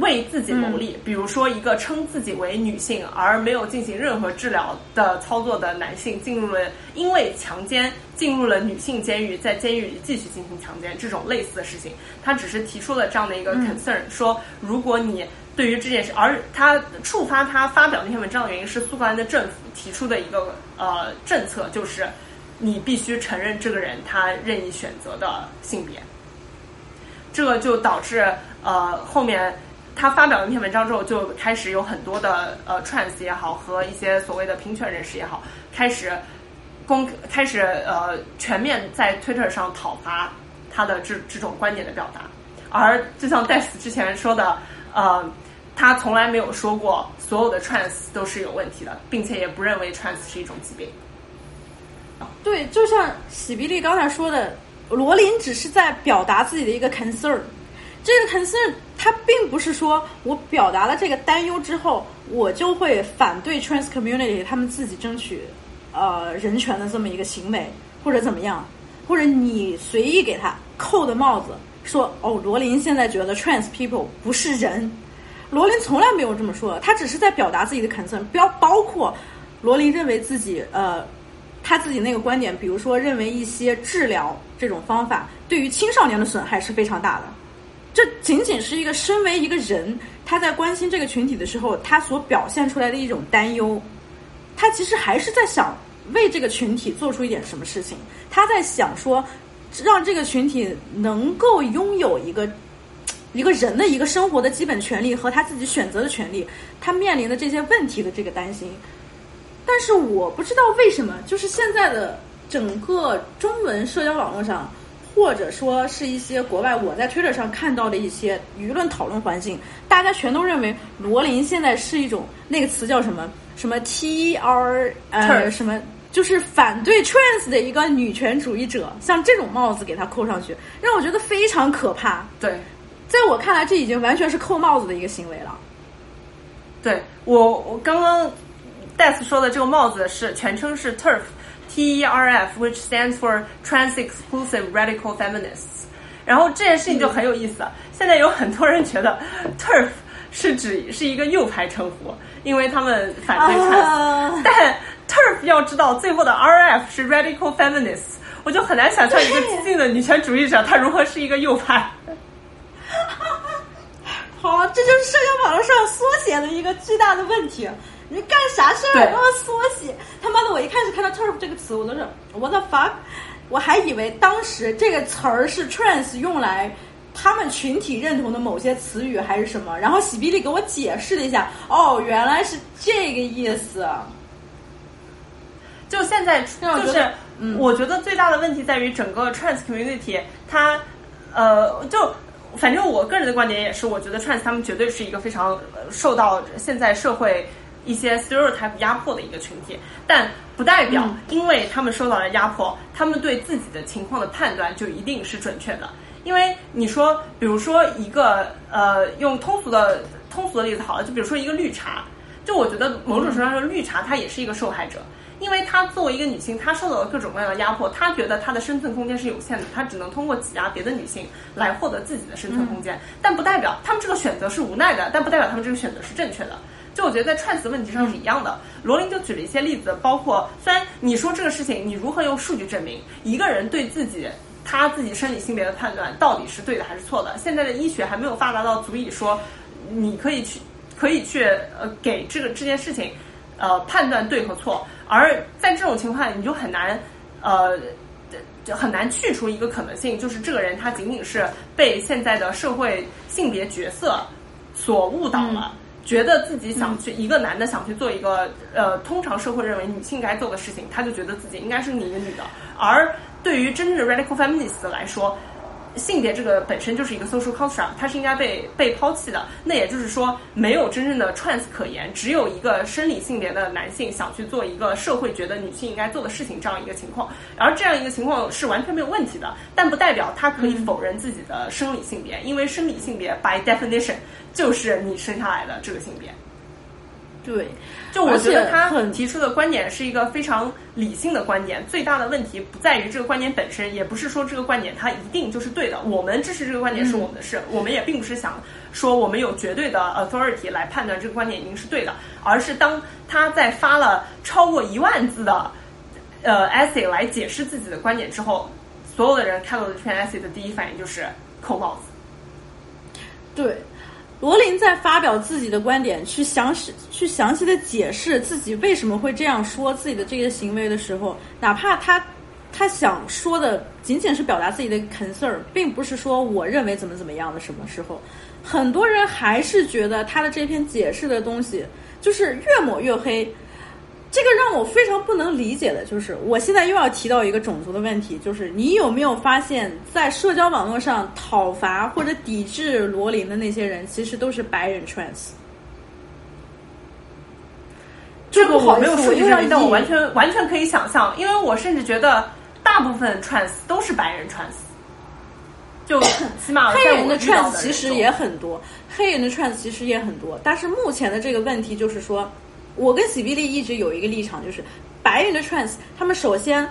为自己谋利，比如说一个称自己为女性而没有进行任何治疗的操作的男性，进入了因为强奸进入了女性监狱，在监狱里继续进行强奸这种类似的事情，他只是提出了这样的一个 concern，说如果你对于这件事，而他触发他发表那篇文章的原因是苏格兰的政府提出的一个呃政策，就是你必须承认这个人他任意选择的性别，这个就导致呃后面。他发表了一篇文章之后，就开始有很多的呃 trans 也好，和一些所谓的平权人士也好，开始公开始呃全面在 Twitter 上讨伐他的这这种观点的表达。而就像戴斯之前说的，呃，他从来没有说过所有的 trans 都是有问题的，并且也不认为 trans 是一种疾病。对，就像喜比利刚才说的，罗琳只是在表达自己的一个 concern。这个 concern 它并不是说我表达了这个担忧之后，我就会反对 trans community 他们自己争取呃人权的这么一个行为，或者怎么样，或者你随意给他扣的帽子，说哦，罗琳现在觉得 trans people 不是人，罗琳从来没有这么说，他只是在表达自己的 concern，不要包括罗琳认为自己呃他自己那个观点，比如说认为一些治疗这种方法对于青少年的损害是非常大的。这仅仅是一个身为一个人，他在关心这个群体的时候，他所表现出来的一种担忧。他其实还是在想为这个群体做出一点什么事情。他在想说，让这个群体能够拥有一个一个人的一个生活的基本权利和他自己选择的权利。他面临的这些问题的这个担心。但是我不知道为什么，就是现在的整个中文社交网络上。或者说是一些国外，我在 Twitter 上看到的一些舆论讨论环境，大家全都认为罗琳现在是一种那个词叫什么什么 T R 呃什么，就是反对 trans 的一个女权主义者，像这种帽子给他扣上去，让我觉得非常可怕。对，在我看来，这已经完全是扣帽子的一个行为了。对我，我刚刚 Death 说的这个帽子是全称是 TERF。TERF，which stands for Trans Exclusive Radical Feminists。然后这件事情就很有意思。现在有很多人觉得 TERF 是指是一个右派称呼，因为他们反对 trans。但 TERF 要知道最后的 RF 是 Radical Feminists，我就很难想象一个激进的女权主义者她如何是一个右派。好，这就是社交网络上缩写的一个巨大的问题。你干啥事儿都要缩写？他妈的！我一开始看到 “turf” 这个词，我都是 “what the fuck”，我还以为当时这个词儿是 “trans” 用来他们群体认同的某些词语还是什么？然后喜比利给我解释了一下，哦，原来是这个意思。就现在就是，我觉得最大的问题在于整个 trans community，它呃，就反正我个人的观点也是，我觉得 trans 他们绝对是一个非常受到现在社会。一些 stereotype 压迫的一个群体，但不代表因为他们受到了压迫，他们对自己的情况的判断就一定是准确的。因为你说，比如说一个呃，用通俗的通俗的例子好了，就比如说一个绿茶，就我觉得某种程度上说，绿茶她也是一个受害者，因为她作为一个女性，她受到了各种各样的压迫，她觉得她的生存空间是有限的，她只能通过挤压别的女性来获得自己的生存空间，但不代表他们这个选择是无奈的，但不代表他们这个选择是正确的。就我觉得在 trans 问题上是一样的，罗琳就举了一些例子，包括虽然你说这个事情，你如何用数据证明一个人对自己他自己生理性别的判断到底是对的还是错的？现在的医学还没有发达到足以说你可以去可以去呃给这个这件事情呃判断对和错，而在这种情况下，你就很难呃就很难去除一个可能性，就是这个人他仅仅是被现在的社会性别角色。所误导了。觉得自己想去一个男的想去做一个呃，通常社会认为女性该做的事情，他就觉得自己应该是你一个女的。而对于真正的 radical feminist 来说，性别这个本身就是一个 social construct，它是应该被被抛弃的。那也就是说，没有真正的 trans 可言，只有一个生理性别的男性想去做一个社会觉得女性应该做的事情这样一个情况。而这样一个情况是完全没有问题的，但不代表他可以否认自己的生理性别，因为生理性别 by definition 就是你生下来的这个性别。对，就我觉得他提出的观点是一个非常理性的观点。最大的问题不在于这个观点本身，也不是说这个观点它一定就是对的。我们支持这个观点是我们的事，我们也并不是想说我们有绝对的 authority 来判断这个观点一定是对的，而是当他在发了超过一万字的呃 essay 来解释自己的观点之后，所有的人看到的这篇 essay 的第一反应就是扣帽子。对。罗琳在发表自己的观点，去详细去详细的解释自己为什么会这样说自己的这个行为的时候，哪怕他他想说的仅仅是表达自己的 concern，并不是说我认为怎么怎么样的什么时候，很多人还是觉得他的这篇解释的东西就是越抹越黑。这个让我非常不能理解的就是，我现在又要提到一个种族的问题，就是你有没有发现，在社交网络上讨伐或者抵制罗琳的那些人，其实都是白人 trans。这个我没有数据证明，但我完全完全可以想象，因为我甚至觉得大部分 trans 都是白人 trans。就起码黑人的 trans 其实也很多，黑人的 trans 其实也很多，但是目前的这个问题就是说。我跟喜比利一直有一个立场，就是白人的 trans，他们首先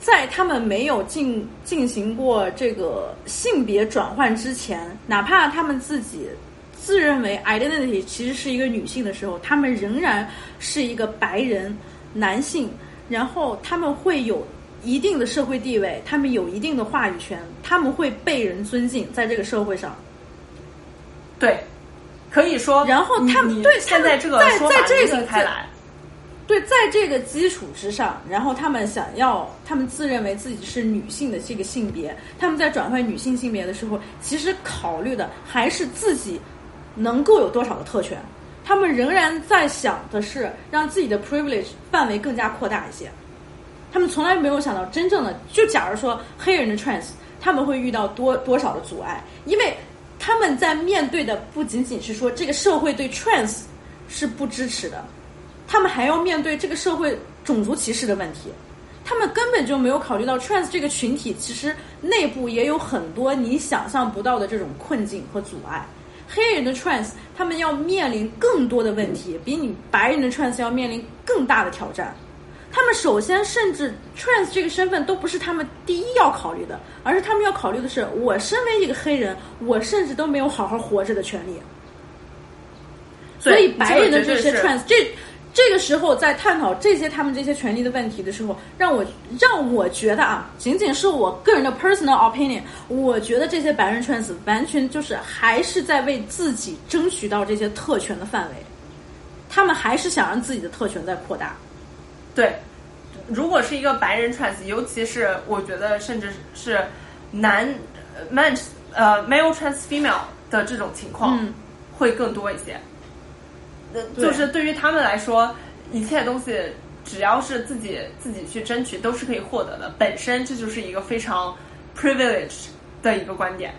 在他们没有进进行过这个性别转换之前，哪怕他们自己自认为 identity 其实是一个女性的时候，他们仍然是一个白人男性，然后他们会有一定的社会地位，他们有一定的话语权，他们会被人尊敬在这个社会上。对。可以说，然后他们对现在这个在在这个开来，对，在这个基础之上，然后他们想要，他们自认为自己是女性的这个性别，他们在转换女性性别的时候，其实考虑的还是自己能够有多少的特权，他们仍然在想的是让自己的 privilege 范围更加扩大一些，他们从来没有想到真正的，就假如说黑人的 trans，他们会遇到多多少的阻碍，因为。他们在面对的不仅仅是说这个社会对 trans 是不支持的，他们还要面对这个社会种族歧视的问题。他们根本就没有考虑到 trans 这个群体其实内部也有很多你想象不到的这种困境和阻碍。黑人的 trans 他们要面临更多的问题，比你白人的 trans 要面临更大的挑战。他们首先，甚至 trans 这个身份都不是他们第一要考虑的，而是他们要考虑的是，我身为一个黑人，我甚至都没有好好活着的权利。所以，白人的这些 trans，这这个时候在探讨这些他们这些权利的问题的时候，让我让我觉得啊，仅仅是我个人的 personal opinion，我觉得这些白人 trans 完全就是还是在为自己争取到这些特权的范围，他们还是想让自己的特权在扩大。对，如果是一个白人 trans，尤其是我觉得甚至是男 man 呃 male trans female 的这种情况会更多一些。就是对于他们来说，一切东西只要是自己自己去争取，都是可以获得的。本身这就是一个非常 privilege 的一个观点。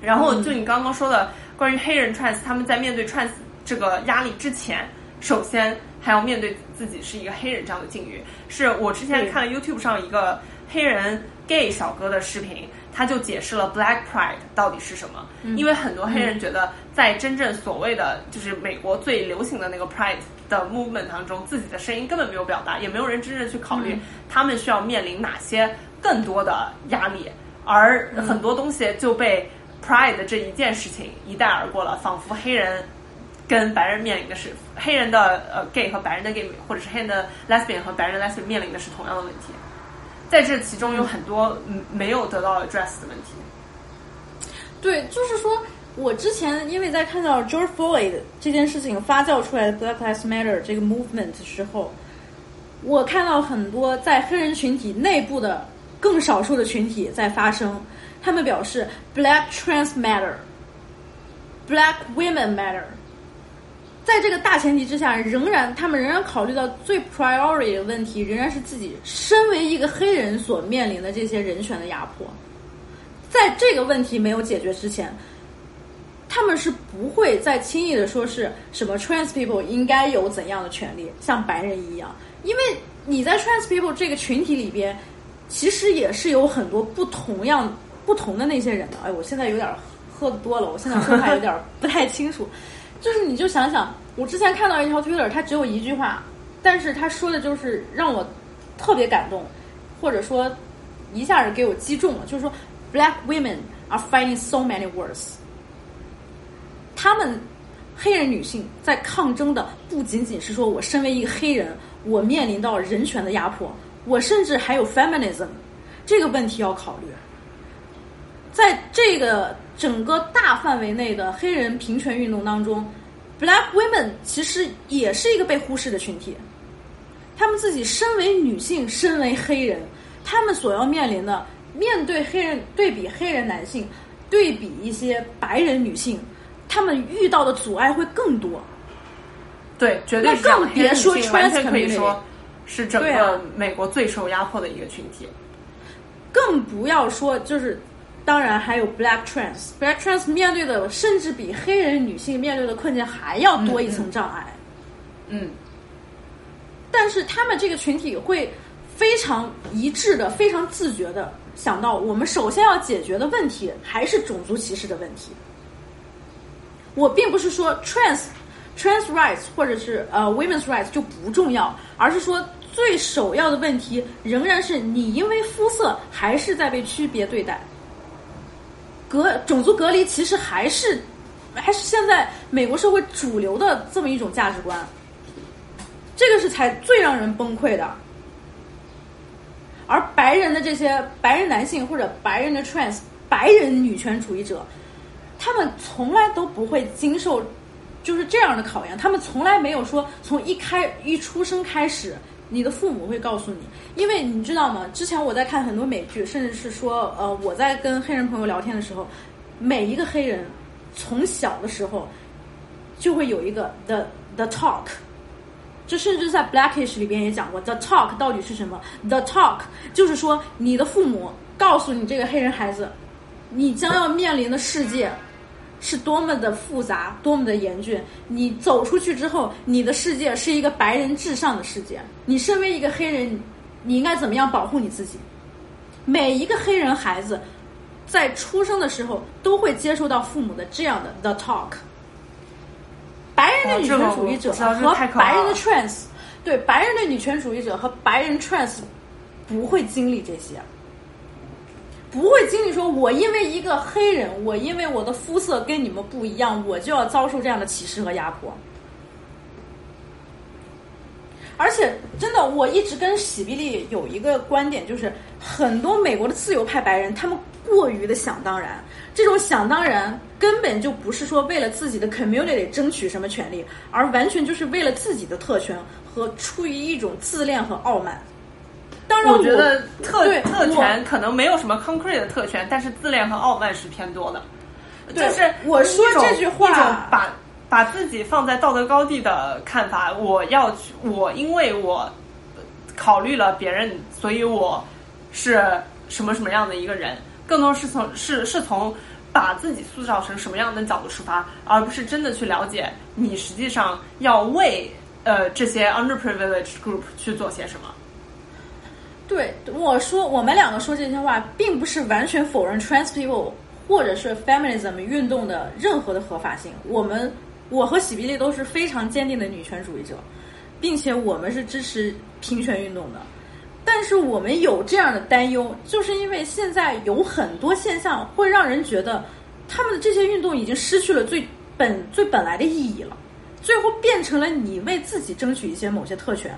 然后就你刚刚说的关于黑人 trans，他们在面对 trans 这个压力之前，首先。还要面对自己是一个黑人这样的境遇，是我之前看了 YouTube 上一个黑人 gay 小哥的视频，他就解释了 Black Pride 到底是什么。因为很多黑人觉得，在真正所谓的就是美国最流行的那个 Pride 的 movement 当中，自己的声音根本没有表达，也没有人真正去考虑他们需要面临哪些更多的压力，而很多东西就被 Pride 这一件事情一带而过了，仿佛黑人。跟白人面临的是黑人的呃 gay 和白人的 gay，或者是黑人的 lesbian 和白人 lesbian 面临的是同样的问题，在这其中有很多没有得到 address 的问题。对，就是说我之前因为在看到 George Floyd 这件事情发酵出来的 Black Lives Matter 这个 movement 的时候，我看到很多在黑人群体内部的更少数的群体在发声，他们表示 Black Trans Matter。Black women matter。在这个大前提之下，仍然他们仍然考虑到最 priority 的问题，仍然是自己身为一个黑人所面临的这些人权的压迫。在这个问题没有解决之前，他们是不会再轻易的说是什么 trans people 应该有怎样的权利，像白人一样，因为你在 trans people 这个群体里边，其实也是有很多不同样不同的那些人的。哎，我现在有点喝的多了，我现在说话有点不太清楚。就是你就想想，我之前看到一条 Twitter，它只有一句话，但是他说的就是让我特别感动，或者说一下子给我击中了，就是说 Black women are fighting so many wars。他们黑人女性在抗争的不仅仅是说我身为一个黑人，我面临到人权的压迫，我甚至还有 feminism 这个问题要考虑。在这个整个大范围内的黑人平权运动当中，Black women 其实也是一个被忽视的群体。他们自己身为女性，身为黑人，他们所要面临的，面对黑人对比黑人男性，对比一些白人女性。他们遇到的阻碍会更多，对，绝对是那更别说 trans 全可以 community 说是整个美国最受压迫的一个群体。更不要说就是，当然还有 black trans，black trans 面对的甚至比黑人女性面对的困境还要多一层障碍。嗯，但是他们这个群体会非常一致的、非常自觉的想到，我们首先要解决的问题还是种族歧视的问题。我并不是说 trans trans rights 或者是呃 women's rights 就不重要，而是说最首要的问题仍然是你因为肤色还是在被区别对待，隔种族隔离其实还是还是现在美国社会主流的这么一种价值观。这个是才最让人崩溃的。而白人的这些白人男性或者白人的 trans 白人女权主义者，他们从来都不会经受就是这样的考验，他们从来没有说从一开一出生开始，你的父母会告诉你，因为你知道吗？之前我在看很多美剧，甚至是说呃我在跟黑人朋友聊天的时候，每一个黑人从小的时候就会有一个 the the talk。这甚至在 Blackish 里边也讲过，the talk 到底是什么？the talk 就是说，你的父母告诉你这个黑人孩子，你将要面临的世界是多么的复杂，多么的严峻。你走出去之后，你的世界是一个白人至上的世界。你身为一个黑人，你应该怎么样保护你自己？每一个黑人孩子在出生的时候都会接受到父母的这样的 the talk。白人的女权主义者和白人的 trans，对白人的女权主义者和白人 trans 不会经历这些，不会经历说，我因为一个黑人，我因为我的肤色跟你们不一样，我就要遭受这样的歧视和压迫。而且，真的，我一直跟喜比利有一个观点，就是很多美国的自由派白人，他们过于的想当然，这种想当然根本就不是说为了自己的 community 争取什么权利，而完全就是为了自己的特权和出于一种自恋和傲慢。当然我，我觉得特特权可能没有什么 concrete 的特权，但是自恋和傲慢是偏多的。就是我说这句话一种把把自己放在道德高地的看法，我要去，我因为我考虑了别人，所以我是什么什么样的一个人，更多是从是是从把自己塑造成什么样的角度出发，而不是真的去了解你实际上要为呃这些 underprivileged group 去做些什么。对我说，我们两个说这些话，并不是完全否认 trans people 或者是 feminism 运动的任何的合法性。我们，我和喜比利都是非常坚定的女权主义者，并且我们是支持平权运动的。但是我们有这样的担忧，就是因为现在有很多现象会让人觉得，他们的这些运动已经失去了最本最本来的意义了，最后变成了你为自己争取一些某些特权。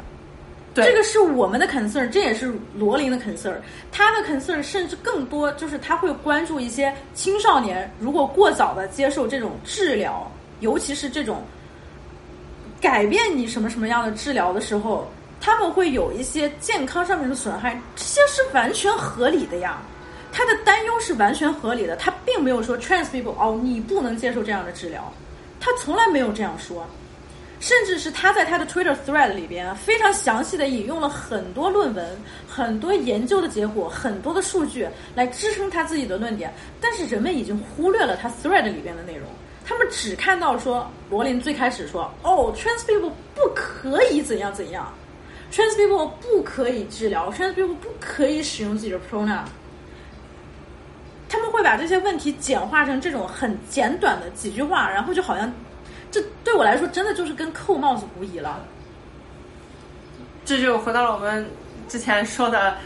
对这个是我们的 concern，这也是罗琳的 concern。他的 concern 甚至更多，就是他会关注一些青少年如果过早的接受这种治疗，尤其是这种改变你什么什么样的治疗的时候，他们会有一些健康上面的损害，这些是完全合理的呀。他的担忧是完全合理的，他并没有说 trans people 哦，你不能接受这样的治疗，他从来没有这样说，甚至是他在他的 Twitter thread 里边非常详细的引用了很多论文、很多研究的结果、很多的数据来支撑他自己的论点，但是人们已经忽略了他 thread 里边的内容，他们只看到说罗琳最开始说哦，trans people 不可以怎样怎样，trans people 不可以治疗，trans people 不可以使用自己的 pronoun。他们会把这些问题简化成这种很简短的几句话，然后就好像，这对我来说真的就是跟扣帽子无疑了。这就回到了我们之前说的，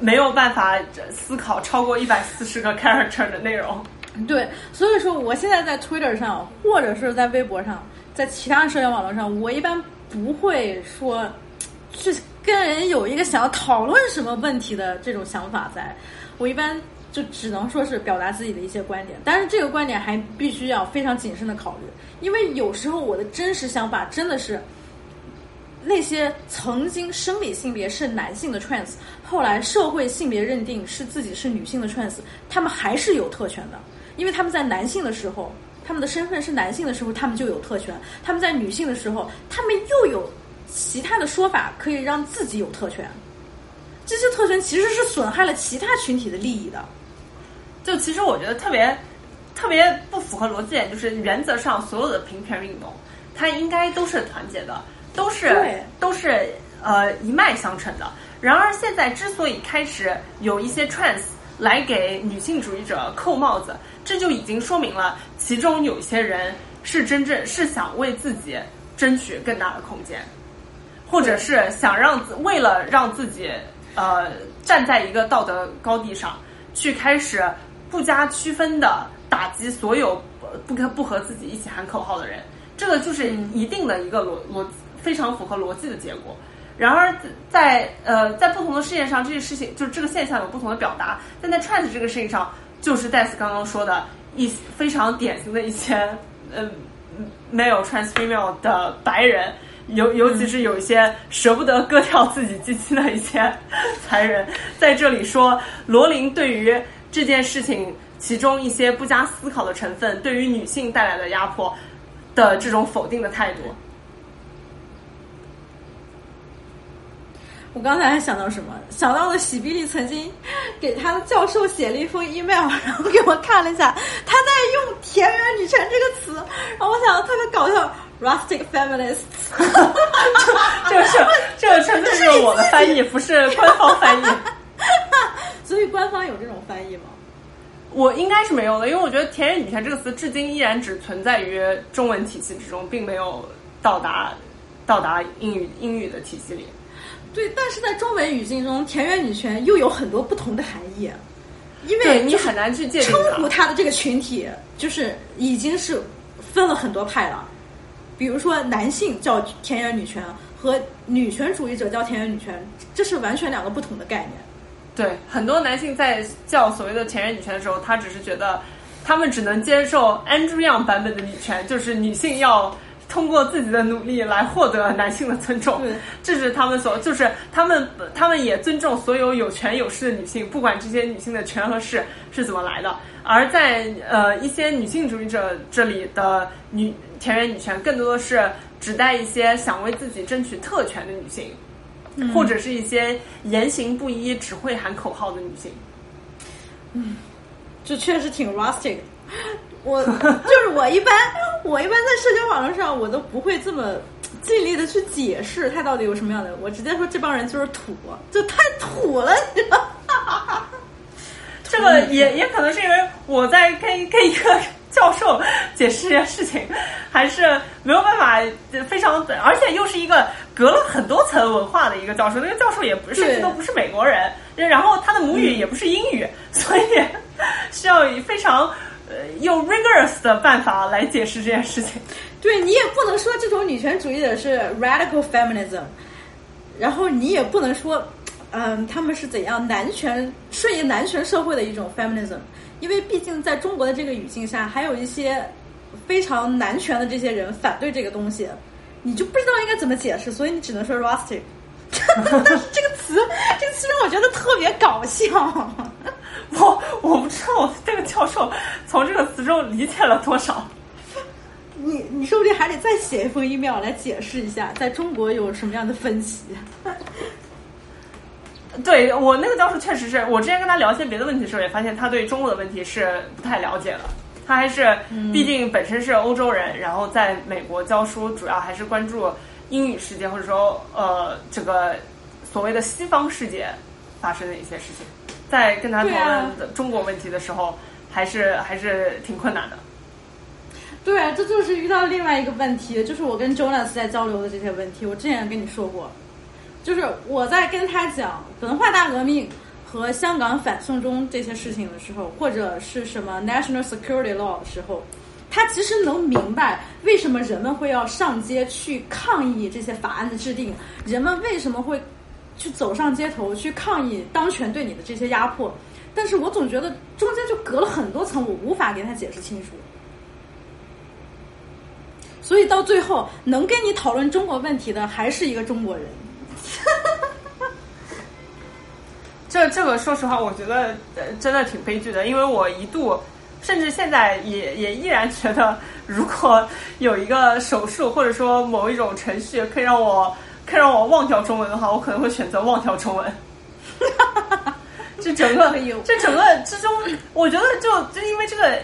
没有办法思考超过一百四十个 character 的内容。对，所以说我现在在 Twitter 上，或者是在微博上，在其他社交网络上，我一般不会说，去跟人有一个想要讨论什么问题的这种想法在，我一般。就只能说是表达自己的一些观点，但是这个观点还必须要非常谨慎的考虑，因为有时候我的真实想法真的是，那些曾经生理性别是男性的 trans，后来社会性别认定是自己是女性的 trans，他们还是有特权的，因为他们在男性的时候，他们的身份是男性的时候，他们就有特权；他们在女性的时候，他们又有其他的说法可以让自己有特权，这些特权其实是损害了其他群体的利益的。就其实我觉得特别特别不符合逻辑点，就是原则上所有的平权运动，它应该都是团结的，都是都是呃一脉相承的。然而现在之所以开始有一些 trans 来给女性主义者扣帽子，这就已经说明了其中有些人是真正是想为自己争取更大的空间，或者是想让为了让自己呃站在一个道德高地上去开始。不加区分的打击所有不跟不和自己一起喊口号的人，这个就是一定的一个逻逻非常符合逻辑的结果。然而，在呃在不同的事件上，这些事情就是这个现象有不同的表达。但在 trans 这个事情上，就是戴斯刚刚说的一非常典型的一些呃 male trans female 的白人，尤尤其是有一些舍不得割掉自己鸡鸡的一些白人，在这里说罗琳对于。这件事情其中一些不加思考的成分，对于女性带来的压迫的这种否定的态度。我刚才还想到什么？想到了喜比利曾经给他的教授写了一封 email，然后给我看了一下，他在用“田园女权”这个词，然后我想特别搞笑，rustic feminists。这个是这个纯粹是我的翻译，不是官方翻译。所以官方有这种翻译吗？我应该是没有的，因为我觉得“田园女权”这个词至今依然只存在于中文体系之中，并没有到达到达英语英语的体系里。对，但是在中文语境中，“田园女权”又有很多不同的含义，因为你很难去界定称呼它的这个群体，就是已经是分了很多派了。比如说，男性叫“田园女权”和女权主义者叫“田园女权”，这是完全两个不同的概念。对很多男性在叫所谓的田园女权的时候，他只是觉得他们只能接受 Andrew Yang 版本的女权，就是女性要通过自己的努力来获得男性的尊重。这是他们所，就是他们他们也尊重所有有权有势的女性，不管这些女性的权和势是怎么来的。而在呃一些女性主义者这里的女田园女权，更多的是指代一些想为自己争取特权的女性。或者是一些言行不一、只会喊口号的女性，嗯，这确实挺 rustic。我 就是我一般，我一般在社交网络上，我都不会这么尽力的去解释他到底有什么样的。我直接说这帮人就是土，就太土了，你知道？这个也也可能是因为我在跟跟一个。教授解释这件事情，还是没有办法非常，而且又是一个隔了很多层文化的一个教授。那个教授也不是，甚至都不是美国人，然后他的母语也不是英语，所以需要以非常呃用 rigorous 的办法来解释这件事情。对你也不能说这种女权主义者是 radical feminism，然后你也不能说，嗯，他们是怎样男权顺应男权社会的一种 feminism。因为毕竟在中国的这个语境下，还有一些非常男权的这些人反对这个东西，你就不知道应该怎么解释，所以你只能说 rustic。但是这个词，这个词让我觉得特别搞笑。我我不知道我这个教授从这个词中理解了多少。你你说不定还得再写一封 email 来解释一下，在中国有什么样的分歧。对我那个教授确实是我之前跟他聊一些别的问题的时候，也发现他对中国的问题是不太了解的。他还是毕竟本身是欧洲人，然后在美国教书，主要还是关注英语世界或者说呃这个所谓的西方世界发生的一些事情。在跟他讨论的中国问题的时候，还是还是挺困难的。对啊，这就是遇到另外一个问题，就是我跟 Jonas 在交流的这些问题。我之前跟你说过，就是我在跟他讲文化大革命和香港反送中这些事情的时候，或者是什么 National Security Law 的时候，他其实能明白为什么人们会要上街去抗议这些法案的制定，人们为什么会。去走上街头去抗议当权对你的这些压迫，但是我总觉得中间就隔了很多层，我无法给他解释清楚。所以到最后能跟你讨论中国问题的还是一个中国人。这这个说实话，我觉得呃真的挺悲剧的，因为我一度甚至现在也也依然觉得，如果有一个手术或者说某一种程序可以让我。可以让我忘掉中文的话，我可能会选择忘掉中文。这整个，这整个之中，我觉得就就因为这个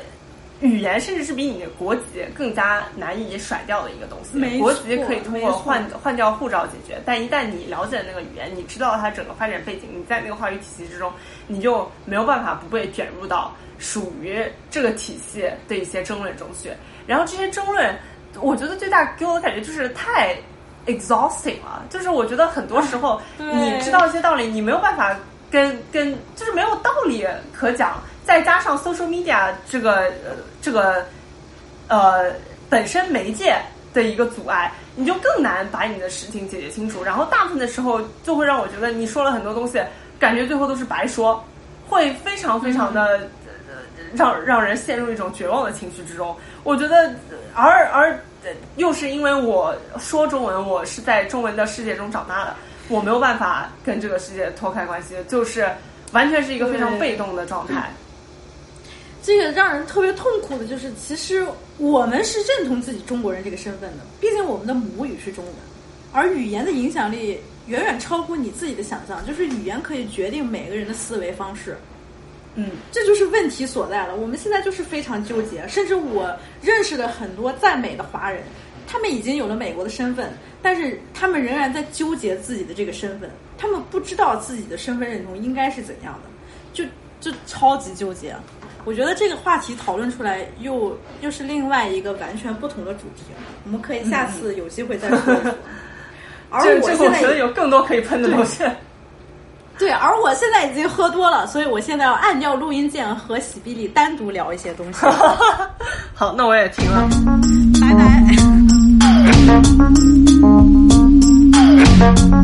语言，甚至是比你的国籍更加难以甩掉的一个东西。国籍可以通过换换掉护照解决，但一旦你了解了那个语言，你知道它整个发展背景，你在那个话语体系之中，你就没有办法不被卷入到属于这个体系的一些争论中去。然后这些争论，我觉得最大给我的感觉就是太。exhausting 了，就是我觉得很多时候你知道一些道理，你没有办法跟跟，就是没有道理可讲。再加上 social media 这个呃这个呃本身媒介的一个阻碍，你就更难把你的事情解决清楚。然后大部分的时候就会让我觉得你说了很多东西，感觉最后都是白说，会非常非常的让让人陷入一种绝望的情绪之中。我觉得而而。又是因为我说中文，我是在中文的世界中长大的，我没有办法跟这个世界脱开关系，就是完全是一个非常被动的状态。这个让人特别痛苦的就是，其实我们是认同自己中国人这个身份的，毕竟我们的母语是中文，而语言的影响力远远超乎你自己的想象，就是语言可以决定每个人的思维方式。嗯，这就是问题所在了。我们现在就是非常纠结，甚至我认识的很多在美的华人，他们已经有了美国的身份，但是他们仍然在纠结自己的这个身份，他们不知道自己的身份认同应该是怎样的，就就超级纠结。我觉得这个话题讨论出来，又又是另外一个完全不同的主题。我们可以下次有机会再说。而我现在觉得有更多可以喷的东西。对，而我现在已经喝多了，所以我现在要按掉录音键和喜比利单独聊一些东西。好，那我也停了，拜拜。